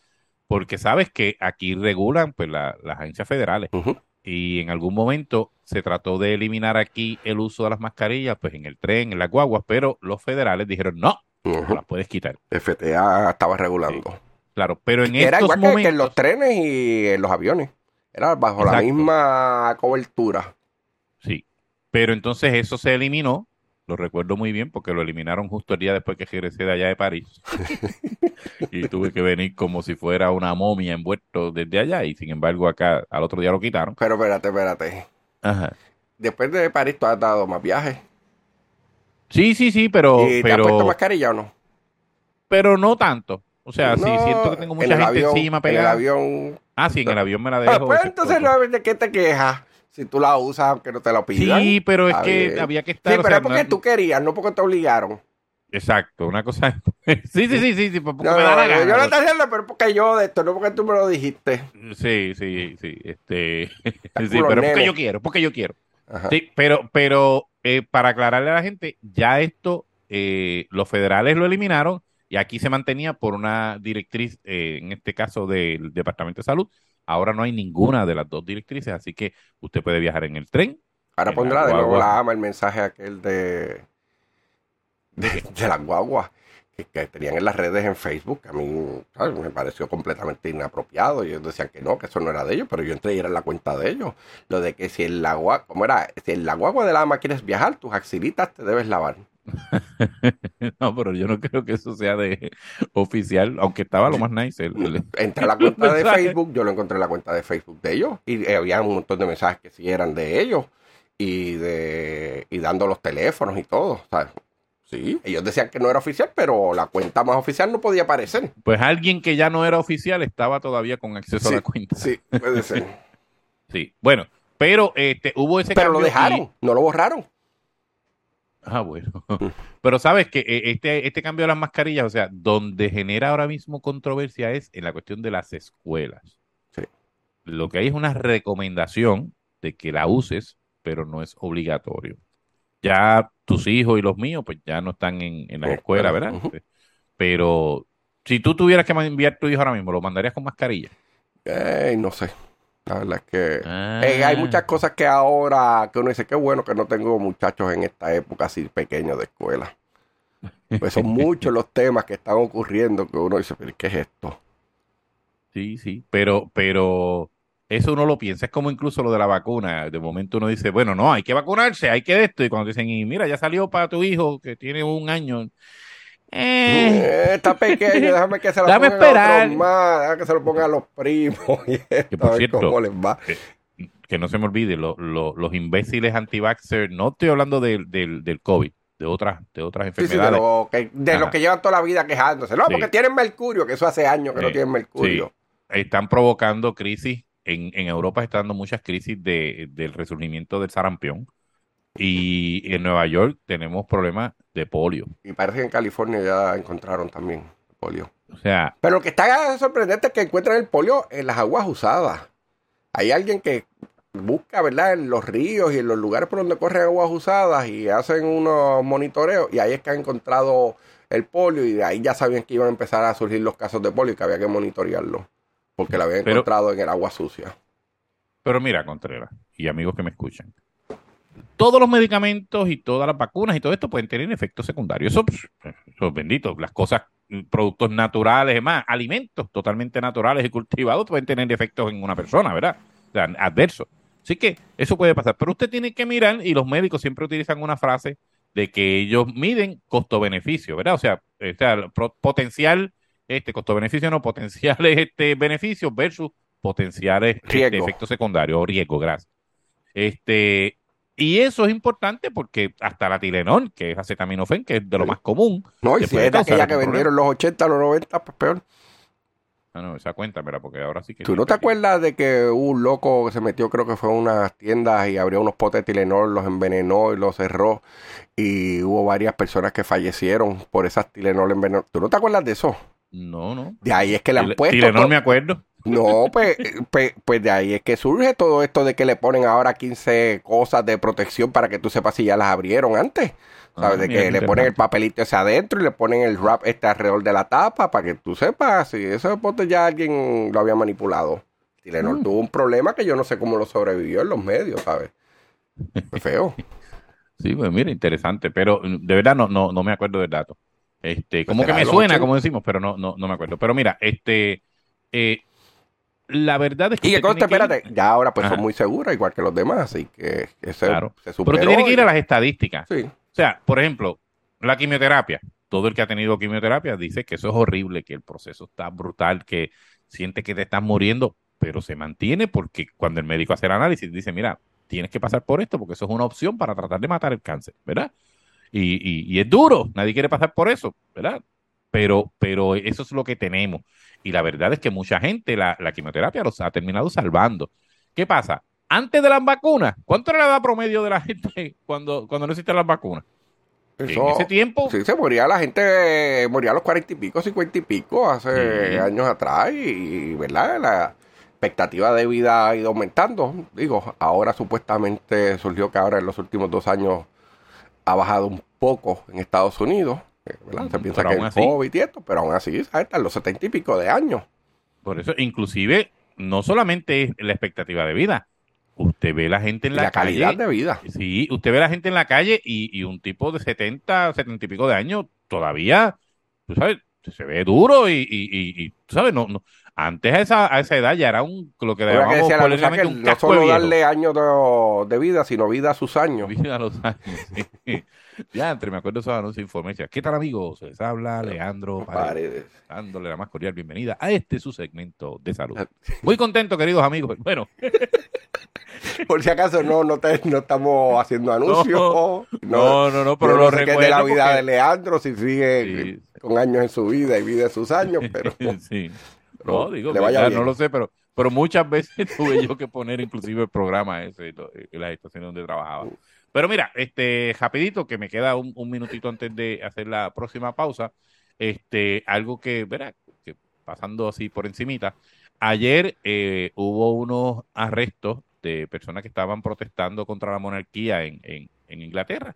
porque sabes que aquí regulan pues la- las agencias federales y en algún momento se trató de eliminar aquí el uso de las mascarillas, pues en el tren, en las guaguas, pero los federales dijeron no, no las puedes quitar. FTA estaba regulando. Claro, pero en Era estos igual que, momentos, que en los trenes y en los aviones. Era bajo la misma cobertura. sí, pero entonces eso se eliminó. Lo recuerdo muy bien porque lo eliminaron justo el día después que regresé de allá de París. (laughs) y tuve que venir como si fuera una momia envuelto desde allá y sin embargo acá al otro día lo quitaron. Pero espérate, espérate. Ajá. Después de París, tú has dado más viajes. Sí, sí, sí, pero, ¿Y te has puesto pero, mascarilla o no? pero no tanto. O sea, sí, No, siento que tengo en mucha gente avión- encima En el pegada. avión. Ah, sí, en el avión me la Ah, dejo. pues ese entonces, ¿de qué te quejas? Si tú la usas, aunque no te lo pidan. Sí, pero es que bien. había que Sí, estar. o pero sea, es porque no- tú querías, no porque te obligaron. Exacto, una cosa. (laughs) sí, sí, sí, sí, sí, porque No, me da la yo gana. no estoy haciendo, pero porque yo de esto, no porque tú me lo dijiste. Sí, sí, sí. Este, (laughs) sí, pero es nene. porque yo quiero, porque yo quiero. Ajá. Sí, pero, pero eh, para aclararle a la gente, ya esto, eh, los federales lo eliminaron y aquí se mantenía por una directriz, eh, en este caso del Departamento de Salud. Ahora no hay ninguna de las dos directrices, así que usted puede viajar en el tren. Ahora pondrá la de nuevo guagua. la ama el mensaje aquel de, de, de las guaguas que, que tenían en las redes en Facebook. que A mí ¿sabes? me pareció completamente inapropiado. Y ellos decían que no, que eso no era de ellos, pero yo entré y era en la cuenta de ellos. Lo de que si en la guagua, ¿cómo era? Si en la guagua de la ama quieres viajar, tus axilitas te debes lavar. (laughs) No, pero yo no creo que eso sea de oficial, aunque estaba lo más nice. el- el- (laughs) Entré a la cuenta de. Facebook, yo lo encontré en la cuenta de Facebook de ellos y eh, había un montón de mensajes que sí eran de ellos y de y dando los teléfonos y todo. ¿sabes? Sí, ellos decían que no era oficial, pero la cuenta más oficial no podía aparecer. Pues alguien que ya no era oficial estaba todavía con acceso a la cuenta. Sí, puede ser. (laughs) Sí. Bueno, pero este hubo ese pero lo y- dejaron, no lo borraron. Ah, bueno. (laughs) Pero sabes que eh, este, este cambio de las mascarillas, o sea, donde genera ahora mismo controversia es en la cuestión de las escuelas. Sí. Lo que hay es una recomendación de que la uses, pero no es obligatorio. Ya tus hijos y los míos, pues ya no están en, en la Oh, escuela, claro. ¿verdad? Ujú. Pero si tú tuvieras que enviar tu hijo ahora mismo, ¿lo mandarías con mascarilla? No sé. La verdad es que Ah. eh, hay muchas cosas que ahora que uno dice que bueno que no tengo muchachos en esta época así pequeños de escuela. Pues son (laughs) muchos los temas que están ocurriendo que uno dice, pero ¿qué es esto? Sí, sí, pero, pero eso uno lo piensa, es como incluso lo de la vacuna. De momento uno dice, bueno, no, hay que vacunarse, hay que de esto. Y cuando dicen, y mira, ya salió para tu hijo que tiene un año. Eh, Eh, está pequeño, déjame que se lo pongan a esperar. otros más, déjame que se lo pongan a los primos y esto, por a ver cierto, cómo les va. que no se me olvide, lo- lo- los imbéciles anti-vaxxers, no estoy hablando del, del, del COVID, de otras, de otras Sí, sí, de enfermedades. los que, de los que llevan toda la vida quejándose. No, Sí. porque tienen mercurio, que eso hace años que no tienen mercurio. Están provocando crisis. En, en Europa está dando muchas crisis de, del resurgimiento del sarampión. Y en Nueva York tenemos problemas de polio. Y parece que en California ya encontraron también polio. O sea, Pero lo que está sorprendente es que encuentran el polio en las aguas usadas. Hay alguien que busca, ¿verdad? En los ríos y en los lugares por donde corren aguas usadas y hacen unos monitoreos y ahí es que han encontrado el polio y de ahí ya sabían que iban a empezar a surgir los casos de polio y que había que monitorearlo porque lo habían Pero- encontrado en el agua sucia. Pero mira, Contreras, y amigos que me escuchan, todos los medicamentos y todas las vacunas y todo esto pueden tener efectos secundarios. Eso, pues, eso es bendito. Las cosas, productos naturales, demás, alimentos totalmente naturales y cultivados pueden tener efectos en una persona, ¿verdad? O sea, adversos. Así que eso puede pasar. Pero usted tiene que mirar, y los médicos siempre utilizan una frase de que ellos miden costo-beneficio, ¿verdad? O sea, o sea, potencial, este costo-beneficio no, potenciales este, beneficios versus potenciales este, efectos secundarios o riesgo, gracias. Este, y eso es importante porque hasta la Tilenol, que es acetaminofén, que es de lo más común, No, y si es aquella que vendieron los 80, los 90, pues peor. Ah, no, esa cuenta, mira, porque ahora sí que... ¿Tú no te acuerdas de que hubo un loco que se metió, creo que fue a unas tiendas y abrió unos potes de Tilenol, los envenenó y los cerró? Y hubo varias personas que fallecieron por esas Tilenol envenenadas. ¿Tú no te acuerdas de eso? No, no. De ahí es que le han puesto. Tilenol me acuerdo. No, pues, pues, pues de ahí es que surge todo esto de que le ponen ahora 15 cosas de protección para que tú sepas si ya las abrieron antes. ¿Sabes? Ah, de mira, que le ponen el papelito ese adentro y le ponen el wrap este alrededor de la tapa para que tú sepas si ese pote ya alguien lo había manipulado. Mm. tuvo un problema que yo no sé cómo lo sobrevivió en los medios, ¿sabes? Fue feo. (laughs) Sí, pues mira, interesante, pero de verdad no, no, no me acuerdo del dato. Este, como será que me de suena, 80. como decimos, pero no, no, no me acuerdo. Pero mira, este, eh, la verdad es que Y que conste, ir- espérate, ya ahora pues Ajá. son muy seguras, igual que los demás, así que ese Claro. se Pero superó. usted tiene que ir a las estadísticas. Sí. O sea, por ejemplo, la quimioterapia. Todo el que ha tenido quimioterapia dice que eso es horrible, que el proceso está brutal, que siente que te estás muriendo, pero se mantiene porque cuando el médico hace el análisis dice, mira, tienes que pasar por esto porque eso es una opción para tratar de matar el cáncer, ¿verdad? Y, y- y es duro, nadie quiere pasar por eso, ¿verdad? Pero, pero eso es lo que tenemos. Y la verdad es que mucha gente la, la quimioterapia los ha terminado salvando. ¿Qué pasa? Antes de las vacunas, ¿cuánto era la edad promedio de la gente cuando, cuando no existían las vacunas? Eso- en ese tiempo, Sí, se moría la gente, eh, moría a los cuarenta y pico, cincuenta y pico, hace Sí. años atrás, y, ¿verdad? La expectativa de vida ha ido aumentando. Digo, ahora supuestamente surgió que ahora en los últimos dos años ha bajado un poco en Estados Unidos. ¿Verdad? Se piensa Pero que así- COVID y esto, pero aún así, en los setenta y pico de años. Por eso, inclusive, no solamente es la expectativa de vida, usted ve la gente en Y la, la calidad calle. de vida. Sí, usted ve la gente en la calle y, y un tipo de 70, 70 y pico de años todavía, tú sabes, se ve duro y, y, y- y, tú sabes, no, no. Antes a esa, a esa edad ya era un, lo que que llamamos la que un no solo darle años de, de vida, sino vida a sus años. Vida a los años, (laughs) sí. Ya, entre me acuerdo esos anuncios informales. ¿Qué tal, amigos? Les habla Leandro Paredes, Paredes. dándole la más cordial bienvenida a este su segmento de salud. Muy contento, queridos amigos. Bueno, (laughs) Por si acaso no, no, te- no estamos haciendo anuncios. no, no, no, pero yo lo no sé qué es de la recuerdo vida porque- de Leandro, si sigue Sí. con años en su vida y vida en sus años, pero (laughs) sí. No, no, digo, le vaya no lo sé, pero, pero muchas veces (laughs) tuve yo que poner inclusive el programa ese en las estaciones donde trabajaba. Pero mira, este, rapidito, que me queda un, un minutito antes de hacer la próxima pausa, este, algo que, verá, que pasando así por encimita, ayer eh, hubo unos arrestos de personas que estaban protestando contra la monarquía en, en, en Inglaterra.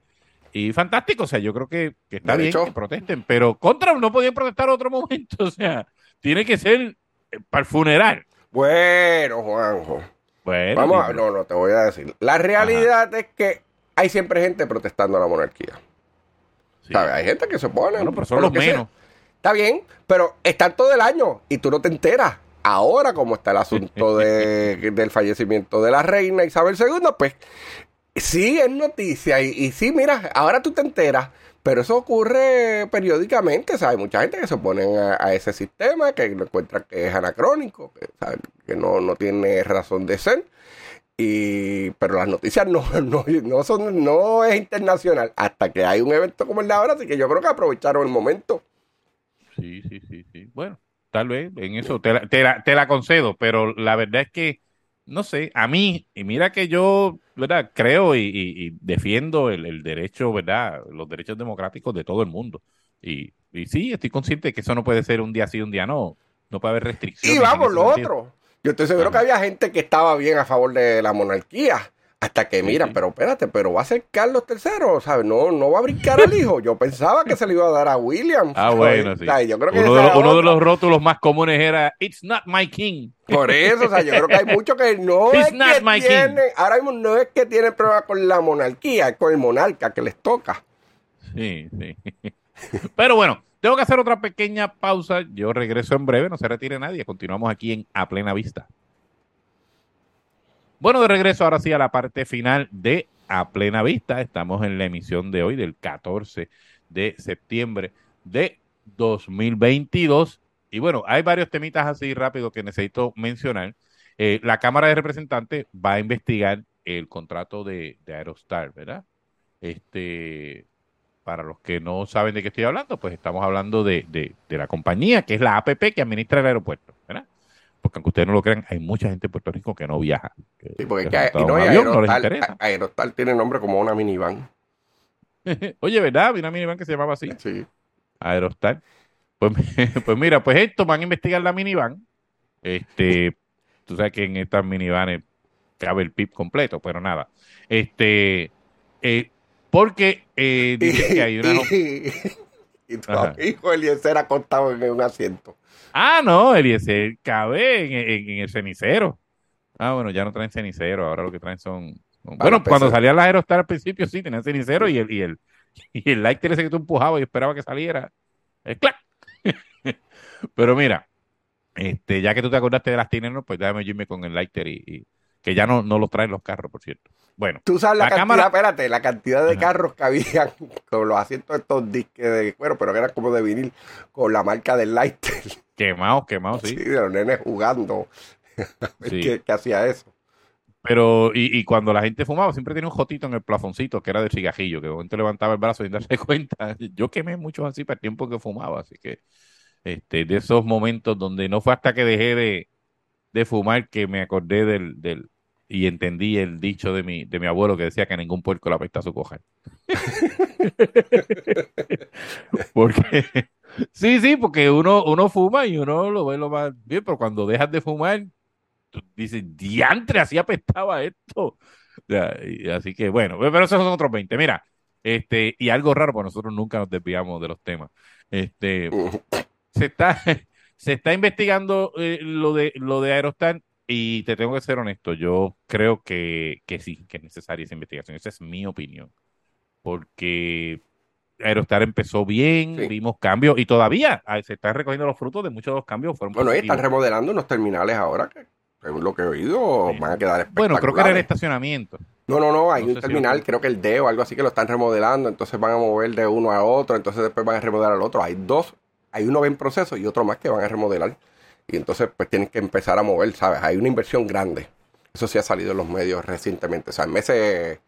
Y fantástico, o sea, yo creo que, que está bien que protesten, pero contra no podían protestar otro momento, (laughs) o sea, tiene que ser eh, para el funeral. bueno, Juanjo. Bueno, Vamos a, no, no, te voy a decir. La realidad es que hay siempre gente protestando a la monarquía. Sí. ¿Sabes? Hay gente que se opone. Bueno, pero son lo los sea. menos. Está bien, pero están todo el año y tú no te enteras. Ahora, como está el asunto de- (laughs) del fallecimiento de la reina Isabel II, pues sí es noticia. Y, y sí, mira, ahora tú te enteras. Pero eso ocurre periódicamente, ¿sabes? Mucha gente que se opone a, a ese sistema, que lo encuentra que es anacrónico, que, que no, no tiene razón de ser. Y, pero las noticias no, (laughs) no, no son, no es internacional hasta que hay un evento como el de ahora, así que yo creo que aprovecharon el momento. Sí, sí, sí, sí. Bueno, tal vez en eso te la, te la, te la concedo, pero la verdad es que, no sé, a mí, y mira que yo, ¿verdad? Creo y, y- y defiendo el, el derecho, ¿verdad? Los derechos democráticos de todo el mundo. Y, y sí, estoy consciente de que eso no puede ser un día sí, un día no. No puede haber restricciones. Y vamos, lo sentido. otro. Yo estoy seguro que había gente que estaba bien a favor de la monarquía. Hasta que, Sí, mira, sí. pero espérate, pero va a ser Carlos III, ¿sabes? No, no va a brincar al hijo. Yo pensaba que se le iba a dar a William. Ah, ¿sabes? bueno, sí. O sea, yo creo que Uno, de los, era uno de los rótulos más comunes era It's not my king. Por eso, o sea, yo creo que hay (laughs) muchos que no He's es not que my king. tienen, ahora mismo no es que tienen problema con la monarquía, es con el monarca que les toca. Sí, sí. (laughs) Pero bueno, tengo que hacer otra pequeña pausa. Yo regreso en breve, no se retire nadie. Continuamos aquí en A Plena Vista. Bueno, de regreso ahora sí a la parte final de A Plena Vista. Estamos en la emisión de hoy, del 14 de septiembre de 2022. Y bueno, hay varios temitas así rápidos que necesito mencionar. Eh, la Cámara de Representantes va a investigar el contrato de Aerostar, ¿verdad? Este, para los que no saben de qué estoy hablando, pues estamos hablando de, de- de la compañía, que es la APP que administra el aeropuerto, ¿verdad? Porque aunque ustedes no lo crean, hay mucha gente en Puerto Rico que no viaja. que- Sí, porque que es que, y no, un y avión, Aerostar tiene nombre como una minivan. (laughs) Oye, ¿verdad? Había una minivan que se llamaba así, Sí. Aerostar. Pues, (laughs) pues mira, pues esto van a investigar la minivan. Este, tú sabes que en estas minivanes cabe el PIB completo, pero nada. Este, eh, porque eh, dice que hay una... (laughs) y, tu Ajá. amigo Eliezer acostado en un asiento. Ah, no, Eliezer cabe en, en- en el cenicero. Ah, bueno, ya no traen cenicero, ahora lo que traen son... bueno, cuando salían las Aerostar al principio sí, tenían cenicero y el, y el, y el lighter ese que tú empujabas y esperaba que saliera. eh, ¡clac! (laughs) Pero mira, este, ya que tú te acordaste de las Tineros, pues déjame irme con el lighter y, y- que ya no, no los traen los carros, por cierto. Bueno, Tú sabes la, La cantidad, cámara- espérate, la cantidad de Ajá. carros que habían con los asientos de estos disques de cuero, pero que eran como de vinil, con la marca del Lighter. (laughs) quemados, quemados, Sí, sí. de los nenes jugando. (laughs) Sí. que, que hacía eso. Pero, y, y cuando la gente fumaba, siempre tenía un jotito en el plafoncito que era de cigajillo, que de momento levantaba el brazo sin darse (laughs) cuenta. Yo quemé muchos así para el tiempo que fumaba, así que este, de esos momentos donde no fue hasta que dejé de, de fumar que me acordé del, del y entendí el dicho de mi, de mi abuelo que decía que ningún puerco le apesta su cojar. (laughs) porque, sí, sí, porque uno, uno fuma y uno lo ve lo más bien, pero cuando dejas de fumar, tú dices, diantre, así apestaba esto. Ya, y así que bueno, pero esos son otros 20. Mira, Este, y algo raro, porque nosotros nunca nos desviamos de los temas. Este, se está, (laughs) se está investigando eh, lo de lo de Aerostar y te tengo que ser honesto, yo creo que, que sí, que es necesaria esa investigación. Esa es mi opinión. Porque Aerostar empezó bien, Sí. vimos cambios y todavía ah, se están recogiendo los frutos de muchos de los cambios. Fueron Bueno, y están positivos. remodelando unos terminales ahora que, según lo que he oído, Sí. van a quedar Bueno, creo que era el estacionamiento. No, no, no, hay No un si terminal, creo que el D o algo así que lo están remodelando, entonces van a mover de uno a otro, entonces después van a remodelar al otro. Hay dos, hay uno en proceso y otro más que van a remodelar. Y entonces pues tienen que empezar a mover, ¿sabes? Hay una inversión grande. Eso sí ha salido en los medios recientemente, o sea, en meses,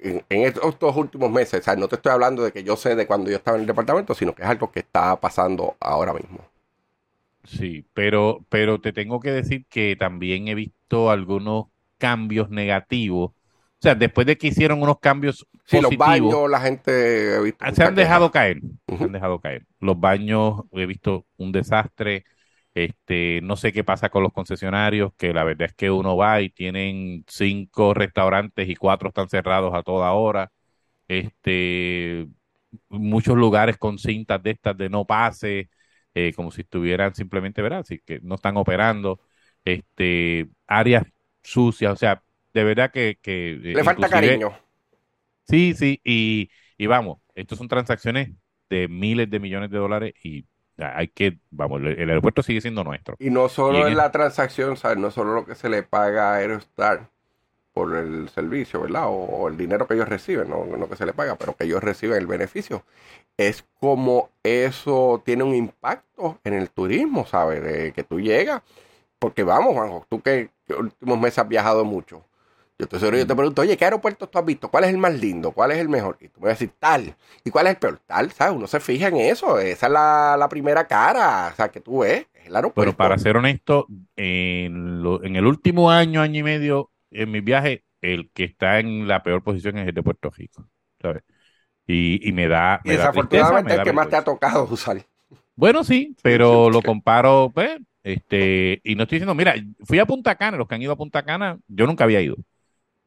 en, en estos dos últimos meses, o sea, no te estoy hablando de que yo sé de cuando yo estaba en el departamento, sino que es algo que está pasando ahora mismo. Sí, pero, pero te tengo que decir que también he visto algunos cambios negativos. O sea, después de que hicieron unos cambios Sí, los baños, la gente... he visto se han dejado caer, se han dejado caer. Los baños, he visto un desastre. Este, no sé qué pasa con los concesionarios, que la verdad es que uno va y tienen cinco restaurantes y cuatro están cerrados a toda hora. Este, muchos lugares con cintas de estas de no pase, eh, como si estuvieran simplemente, ¿verdad? Así que no están operando. Este, áreas sucias, o sea, de verdad que, que eh, Le falta cariño. Sí, sí, y, y vamos, estos son transacciones de miles de millones de dólares y hay que, vamos, el, aeropuerto sigue siendo nuestro. Y no Y solo en en la transacción, ¿sabes? No solo lo que se le paga a Aerostar por el servicio, ¿verdad? O, o el dinero que ellos reciben, no, no que se le paga, pero que ellos reciben el beneficio. Es como eso tiene un impacto en el turismo, ¿sabes? De que tú llegas. Porque vamos, Juanjo, tú que, que últimos meses has viajado mucho. Yo te, seguro, yo te pregunto, oye, ¿qué aeropuertos tú has visto? ¿Cuál es el más lindo? ¿Cuál es el mejor? Y tú me vas a decir tal. ¿Y cuál es el peor? Tal, ¿sabes? Uno se fija en eso. Esa es la, la primera cara, o sea, que tú ves. Es el aeropuerto. Pero para ser honesto, en, lo- en el último año, año y medio, en mi viaje, el que está en la peor posición es el de Puerto Rico, ¿sabes? Y, y me da, me da tristeza, desafortunadamente me es da el que más te ha tocado usar. Bueno, sí, (laughs) sí, pero lo comparo, pues, este, y no estoy diciendo, mira, fui a Punta Cana, los que han ido a Punta Cana, yo nunca había ido.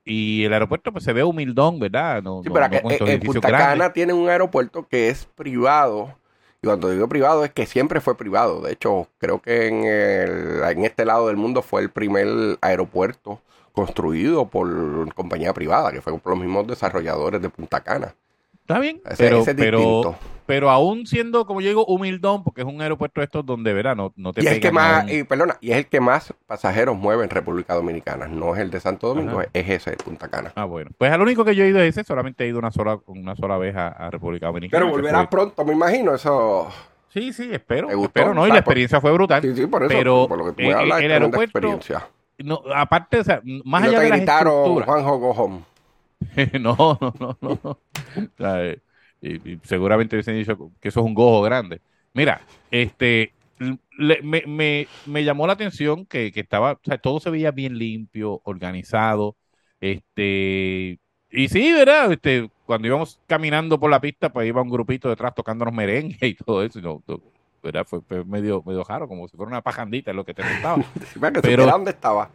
Y el aeropuerto, pues, se ve humildón, ¿verdad? No, Sí, no- pero no en Punta. Cana tiene un aeropuerto que es privado. Y cuando digo privado es que siempre fue privado. De hecho, creo que en, el- en este lado del mundo fue el primer aeropuerto construido por compañía privada, que fue por los mismos desarrolladores de Punta Cana. Está bien, Ese, pero, ese es pero, distinto. pero aún siendo, como yo digo, humildón, porque es un aeropuerto de estos donde, ¿verdad? No, no te Y es el que pegan a más, un- y, perdona, y es el que más pasajeros mueve en República Dominicana. No es el de Santo Domingo, Ajá. es ese, el Punta Cana. Ah, bueno. Pues al único que yo he ido es ese, solamente he ido una sola, una sola vez a, a República Dominicana. Pero volverás fue- pronto, me imagino. Eso. Sí, sí, espero. ¿Te gustó? Espero, ¿no? Y la experiencia fue brutal. Sí, sí, por eso. Pero, por lo que tú eh, me hablas, el tremenda aeropuerto- experiencia. No, aparte, o sea, más Y no allá te de gritaron. Juanjo, go home. (laughs) no, no, no, no. (laughs) O sea, eh, y, y seguramente hubiesen dicho que eso es un gojo grande. Mira, este, le- me, me, me llamó la atención que, que estaba, o sea, todo se veía bien limpio, organizado, este, y sí, ¿verdad? Este, cuando íbamos caminando por la pista, pues iba un grupito detrás tocándonos merengue y todo eso, y no, no, ¿verdad? Fue, fue medio, medio raro, como si fuera una pajandita lo que te gustaba. (laughs) Pero- dónde estaba.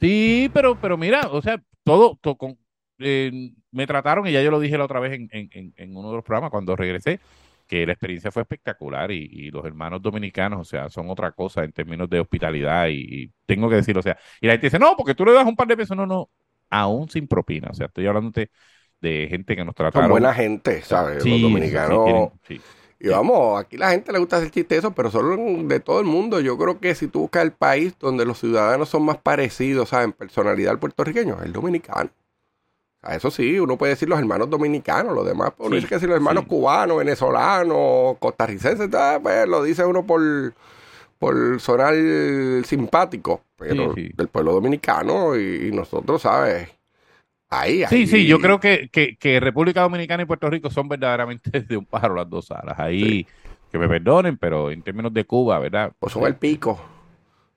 Sí, pero, pero mira, o sea, todo, to- con- eh, me trataron, y ya yo lo dije la otra vez en, en, uno de los programas cuando regresé, que la experiencia fue espectacular y, y los hermanos dominicanos, o sea, son otra cosa en términos de hospitalidad y, y tengo que decirlo, o sea, y la gente dice, no, porque tú le das un par de pesos, no, no, aún sin propina, o sea, estoy hablando de, de gente que nos Son trataron. buena gente, ¿sabes? Sí, Los dominicanos. sí, tienen- sí. Y vamos, aquí la gente le gusta hacer chiste de eso, pero solo de todo el mundo. Yo creo que si tú buscas el país donde los ciudadanos son más parecidos, ¿sabes? En personalidad al puertorriqueño, es el dominicano. Sea, eso sí, uno puede decir los hermanos dominicanos, los demás, uno Sí, dice que si los hermanos sí. cubanos, venezolanos, costarricenses, ah, pues lo dice uno por, por sonar simpático, pero Sí, del pueblo dominicano y, y nosotros, ¿sabes? Ahí, Sí, sí, yo creo que, que, que República Dominicana y Puerto Rico son verdaderamente (laughs) de un pájaro las dos alas. Ahí, que me perdonen, pero en términos de Cuba, ¿verdad? Pues son el pico.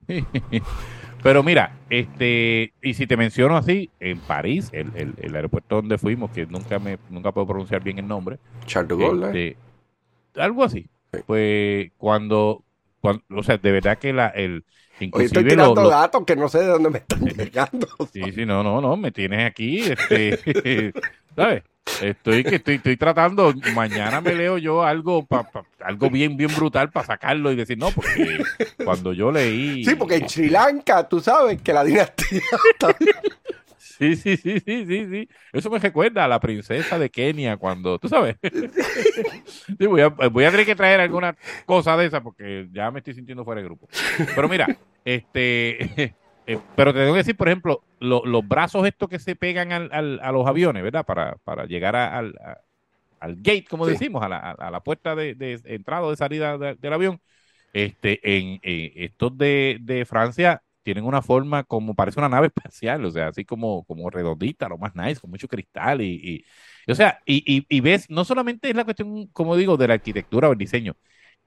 (laughs) Pero mira, este, y si te menciono así, en París, el, el, el aeropuerto donde fuimos, que nunca me, nunca puedo pronunciar bien el nombre, Charles de Gaulle, este, algo así. Sí. Pues cuando, cuando, o sea, de verdad que la, el, inclusive estoy lo- tirando lo- datos que no sé de dónde me están (laughs) llegando. sí, sí, no, no, no, me tienes aquí, este, (laughs) ¿sabes? Estoy que estoy, estoy tratando, mañana me leo yo algo pa, pa- algo bien, bien brutal para sacarlo y decir, no, porque cuando yo leí. Sí, porque en Sri Lanka tú sabes que la dinastía (laughs) está- Sí, sí, sí, sí, sí, sí. Eso me recuerda a la princesa de Kenia cuando, tú sabes. (laughs) Sí, voy, a, voy a tener que traer alguna cosa de esa porque ya me estoy sintiendo fuera de grupo. Pero mira, este, eh, pero te tengo que decir, por ejemplo, lo- los brazos estos que se pegan al, al- a los aviones, ¿verdad? Para, para llegar a- al, a- al gate, como Sí. decimos, a la, a- la puerta de, de entrada o de salida de- del avión. Este, en eh, estos de, de Francia tienen una forma como parece una nave (laughs) espacial, o sea, así como, como redondita, lo más nice, con mucho cristal y, y- y, o sea, y, y, y ves, no solamente es la cuestión, como digo, de la arquitectura o el diseño,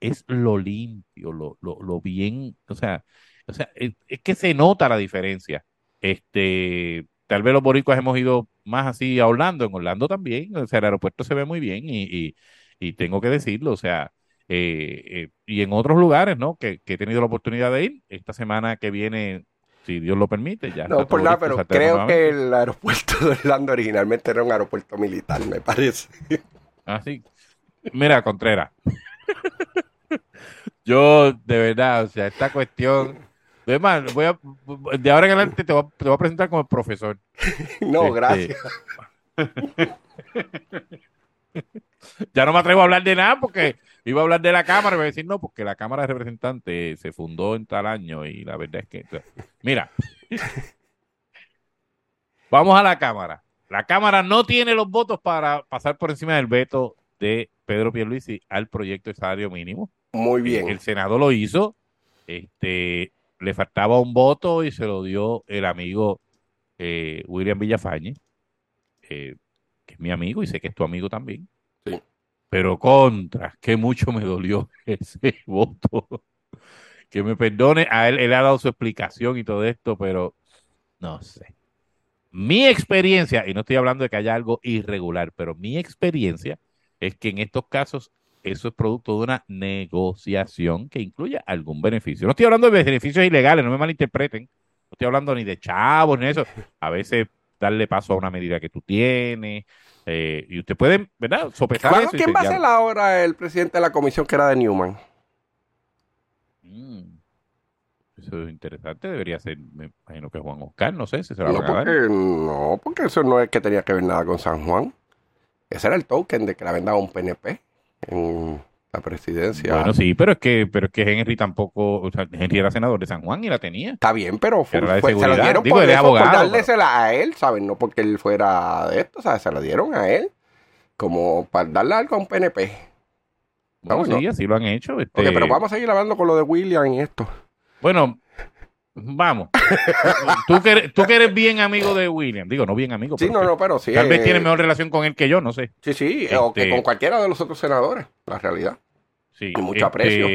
es lo limpio, lo, lo, lo bien, o sea, o sea, es, es que se nota la diferencia. Este, tal vez los boricuas hemos ido más así a Orlando, en Orlando también, o sea, el aeropuerto se ve muy bien y, y, y tengo que decirlo, o sea, eh, eh, y en otros lugares, ¿no? Que, que he tenido la oportunidad de ir, esta semana que viene, si Dios lo permite, ya. No por nada, pero creo que el aeropuerto de Orlando originalmente era un aeropuerto militar, me parece. Ah, sí. Mira, Contreras. (laughs) Yo, de verdad, o sea, esta cuestión. Es más, voy a, de ahora en adelante te voy, a, te voy a presentar como el profesor. (laughs) No, Este, gracias. (laughs) Ya no me atrevo a hablar de nada porque iba a hablar de la Cámara y me voy a decir no, porque la Cámara de Representantes se fundó en tal año y la verdad es que. Mira, (laughs) vamos a la Cámara. La Cámara no tiene los votos para pasar por encima del veto de Pedro Pierluisi al proyecto de salario mínimo. Muy El bien. Senado lo hizo. Este, le faltaba un voto y se lo dio el amigo eh, William Villafañe, eh, que es mi amigo y sé que es tu amigo también. Sí. Pero contra, que mucho me dolió (laughs) ese voto. Que me perdone, a él, él ha dado su explicación y todo esto, pero no sé. Mi experiencia, y no estoy hablando de que haya algo irregular, pero mi experiencia es que en estos casos eso es producto de una negociación que incluye algún beneficio. No estoy hablando de beneficios ilegales, no me malinterpreten. No estoy hablando ni de chavos ni de eso. A veces darle paso a una medida que tú tienes. eh, y usted puede, ¿verdad? Sopesar ¿Cuándo- eso. ¿Quién va a ser ahora el presidente de la comisión que era de Newman? Mm, Eso es interesante, debería ser, me imagino que Juan Oscar, no sé si se la No a dar. porque, no, porque eso no es que tenía que ver nada con San Juan. Ese era el token de que habían dado un PNP en la presidencia. Bueno, sí, pero es que, pero es que Henry tampoco, o sea, Henry era senador de San Juan y la tenía. Está bien, pero fue, de fue- se lo dieron Digo, por, eso, por abogado, dársela a él, ¿saben? No porque él fuera de esto, ¿sabes? Se la dieron a él como para darle algo a un PNP. Bueno, bueno. sí, así lo han hecho. este, pero vamos a seguir hablando con lo de William y esto. Bueno, vamos. tú, que eres, tú que eres bien amigo de William, digo, no bien amigo, Sí, pero no, no, pero sí. tal vez eh, tiene mejor relación con él que yo, no sé. Sí, sí, o que Este- con cualquiera de los otros senadores, la realidad. Sí, Y mucho aprecio.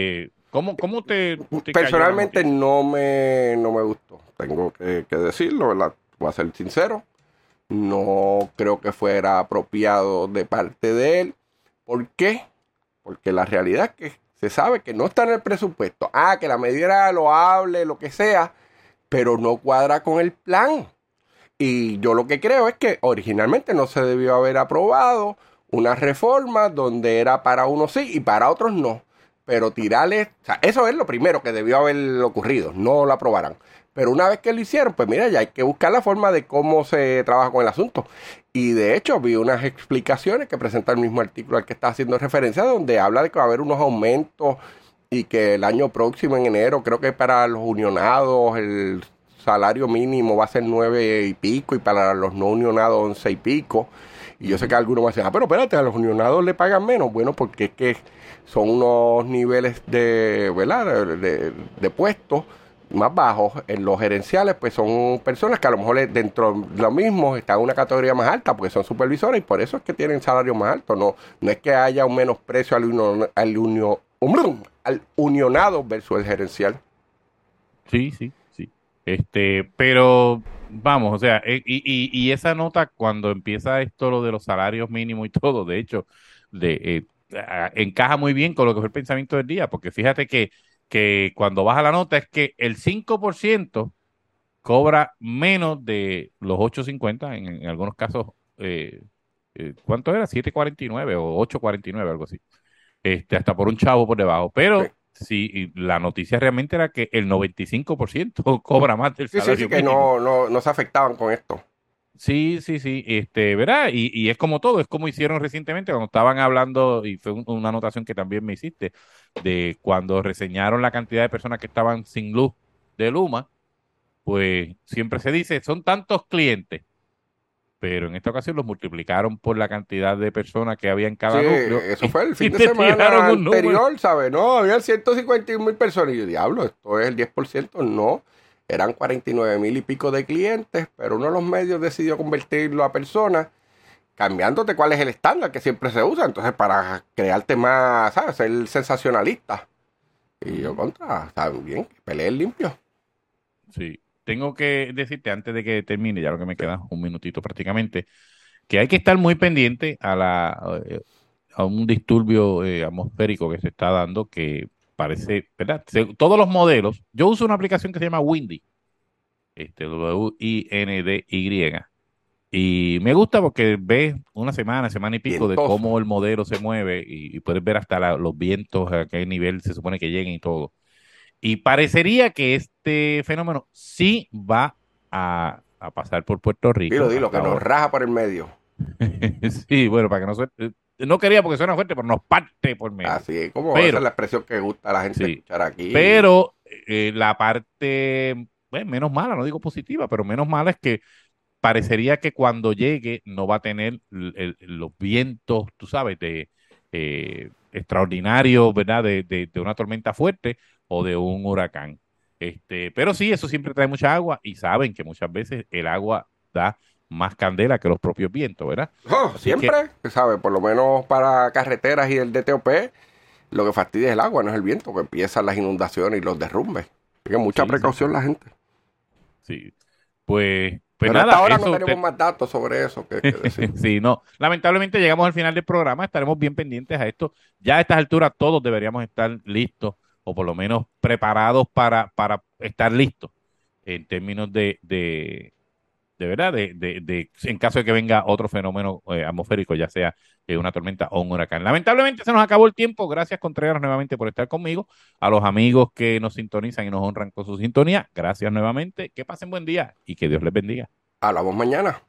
¿Cómo, cómo te, Personalmente no me, no me gustó, tengo que, que decirlo, ¿verdad? Voy a ser sincero. No creo que fuera apropiado de parte de él. ¿Por qué? Porque la realidad es que se sabe que no está en el presupuesto. Ah, que la medida era loable, lo que sea, pero no cuadra con el plan. Y yo lo que creo es que originalmente no se debió haber aprobado una reforma donde era para unos sí y para otros no. Pero tirarle, o sea, eso es lo primero que debió haber ocurrido, no lo aprobaran. Pero una vez que lo hicieron, pues mira, ya hay que buscar la forma de cómo se trabaja con el asunto. Y de hecho vi unas explicaciones que presenta el mismo artículo al que está haciendo referencia, donde habla de que va a haber unos aumentos y que el año próximo, en enero, creo que para los unionados el salario mínimo va a ser nueve y pico y para los no unionados once y pico. Y yo sé que algunos van a decir, ah, pero espérate, a los unionados le pagan menos. Bueno, porque es que son unos niveles de, ¿verdad? de, de- de puestos más bajos. En los gerenciales, pues son personas que a lo mejor dentro de lo mismo están en una categoría más alta porque son supervisores y por eso es que tienen salarios más altos. No, no es que haya un menosprecio al, unio- al, unio- al unionado versus el gerencial. Sí, sí, sí. Este, pero vamos, o sea, eh, y, y, y esa nota cuando empieza esto lo de los salarios mínimos y (laughs) todo, de hecho, de eh, encaja muy bien con lo que fue el pensamiento del día, porque fíjate que, que cuando baja la nota es que el 5% cobra menos de los 8.50, en, en algunos casos eh, eh, ¿cuánto era? 7.49 o 8.49, algo así. Este, hasta por un chavo por debajo. Pero sí, la noticia realmente era que el 95% (laughs) cobra más del salario sí, sí, que no, no, no se afectaban con esto. Sí, sí, sí, este, ¿verdad? Y, y, es como todo, es como hicieron recientemente cuando estaban hablando, y fue una anotación que también me hiciste, de cuando reseñaron la cantidad de personas que estaban sin luz de Luma, pues siempre se dice, son tantos clientes, pero en esta ocasión los multiplicaron por la cantidad de personas que había en cada sí, núcleo. Eso fue el (laughs) fin de semana anterior, ¿sabes? No, había 151 mil personas. Y yo, diablo, esto es el 10%. No, eran 49 mil y pico de clientes, pero uno de los medios decidió convertirlo a personas, cambiándote cuál es el estándar que siempre se usa. Entonces, para crearte más, ¿sabes? Ser sensacionalista. Y yo contra, está bien, que limpio. Sí tengo que decirte antes de que termine, ya lo que me queda un minutito prácticamente, que hay que estar muy pendiente a la eh, a un disturbio eh, atmosférico que se está dando que parece, ¿verdad? todos los modelos, yo uso una aplicación que se llama Windy, este W-I-N-D-Y, y me gusta porque ves una semana, semana y pico de cómo el modelo se mueve y, puedes ver hasta los vientos, a qué nivel se supone que lleguen y todo. Y parecería que este fenómeno sí va a, pasar por Puerto Rico. Dilo, dilo, que nos raja por el medio. (laughs) sí, bueno, para que no suene. No quería porque suena fuerte, pero nos parte por medio. Así es, como esa es la expresión que gusta a la gente escuchar aquí. Pero eh, la parte, bueno, menos mala, no digo positiva, pero menos mala es que parecería que cuando llegue no va a tener los vientos, tú sabes, de eh, extraordinarios, ¿verdad? De, de, de, una tormenta fuerte, o de un huracán. Este, pero sí, eso siempre trae mucha agua y saben que muchas veces el agua da más candela que los propios vientos, ¿verdad? Oh, siempre, que, sabe, por lo menos para carreteras y el DTOP, lo que fastidia es el agua, no es el viento, que empiezan las inundaciones y los derrumbes. Así que mucha precaución la gente. Sí, pues pues Pero hasta ahora no tenemos más datos sobre eso. Que, (laughs) sí, no. Lamentablemente llegamos al final del programa, estaremos bien pendientes a esto. Ya a estas alturas todos deberíamos estar listos o por lo menos preparados para, para estar listos en términos de, de, de verdad, de, de, en caso de que venga otro fenómeno eh, atmosférico, ya sea eh, una tormenta o un huracán. Lamentablemente se nos acabó el tiempo. Gracias, Contreras, nuevamente por estar conmigo. A los amigos que nos sintonizan y nos honran con su sintonía, gracias nuevamente. Que pasen buen día y que Dios les bendiga. Hablamos mañana.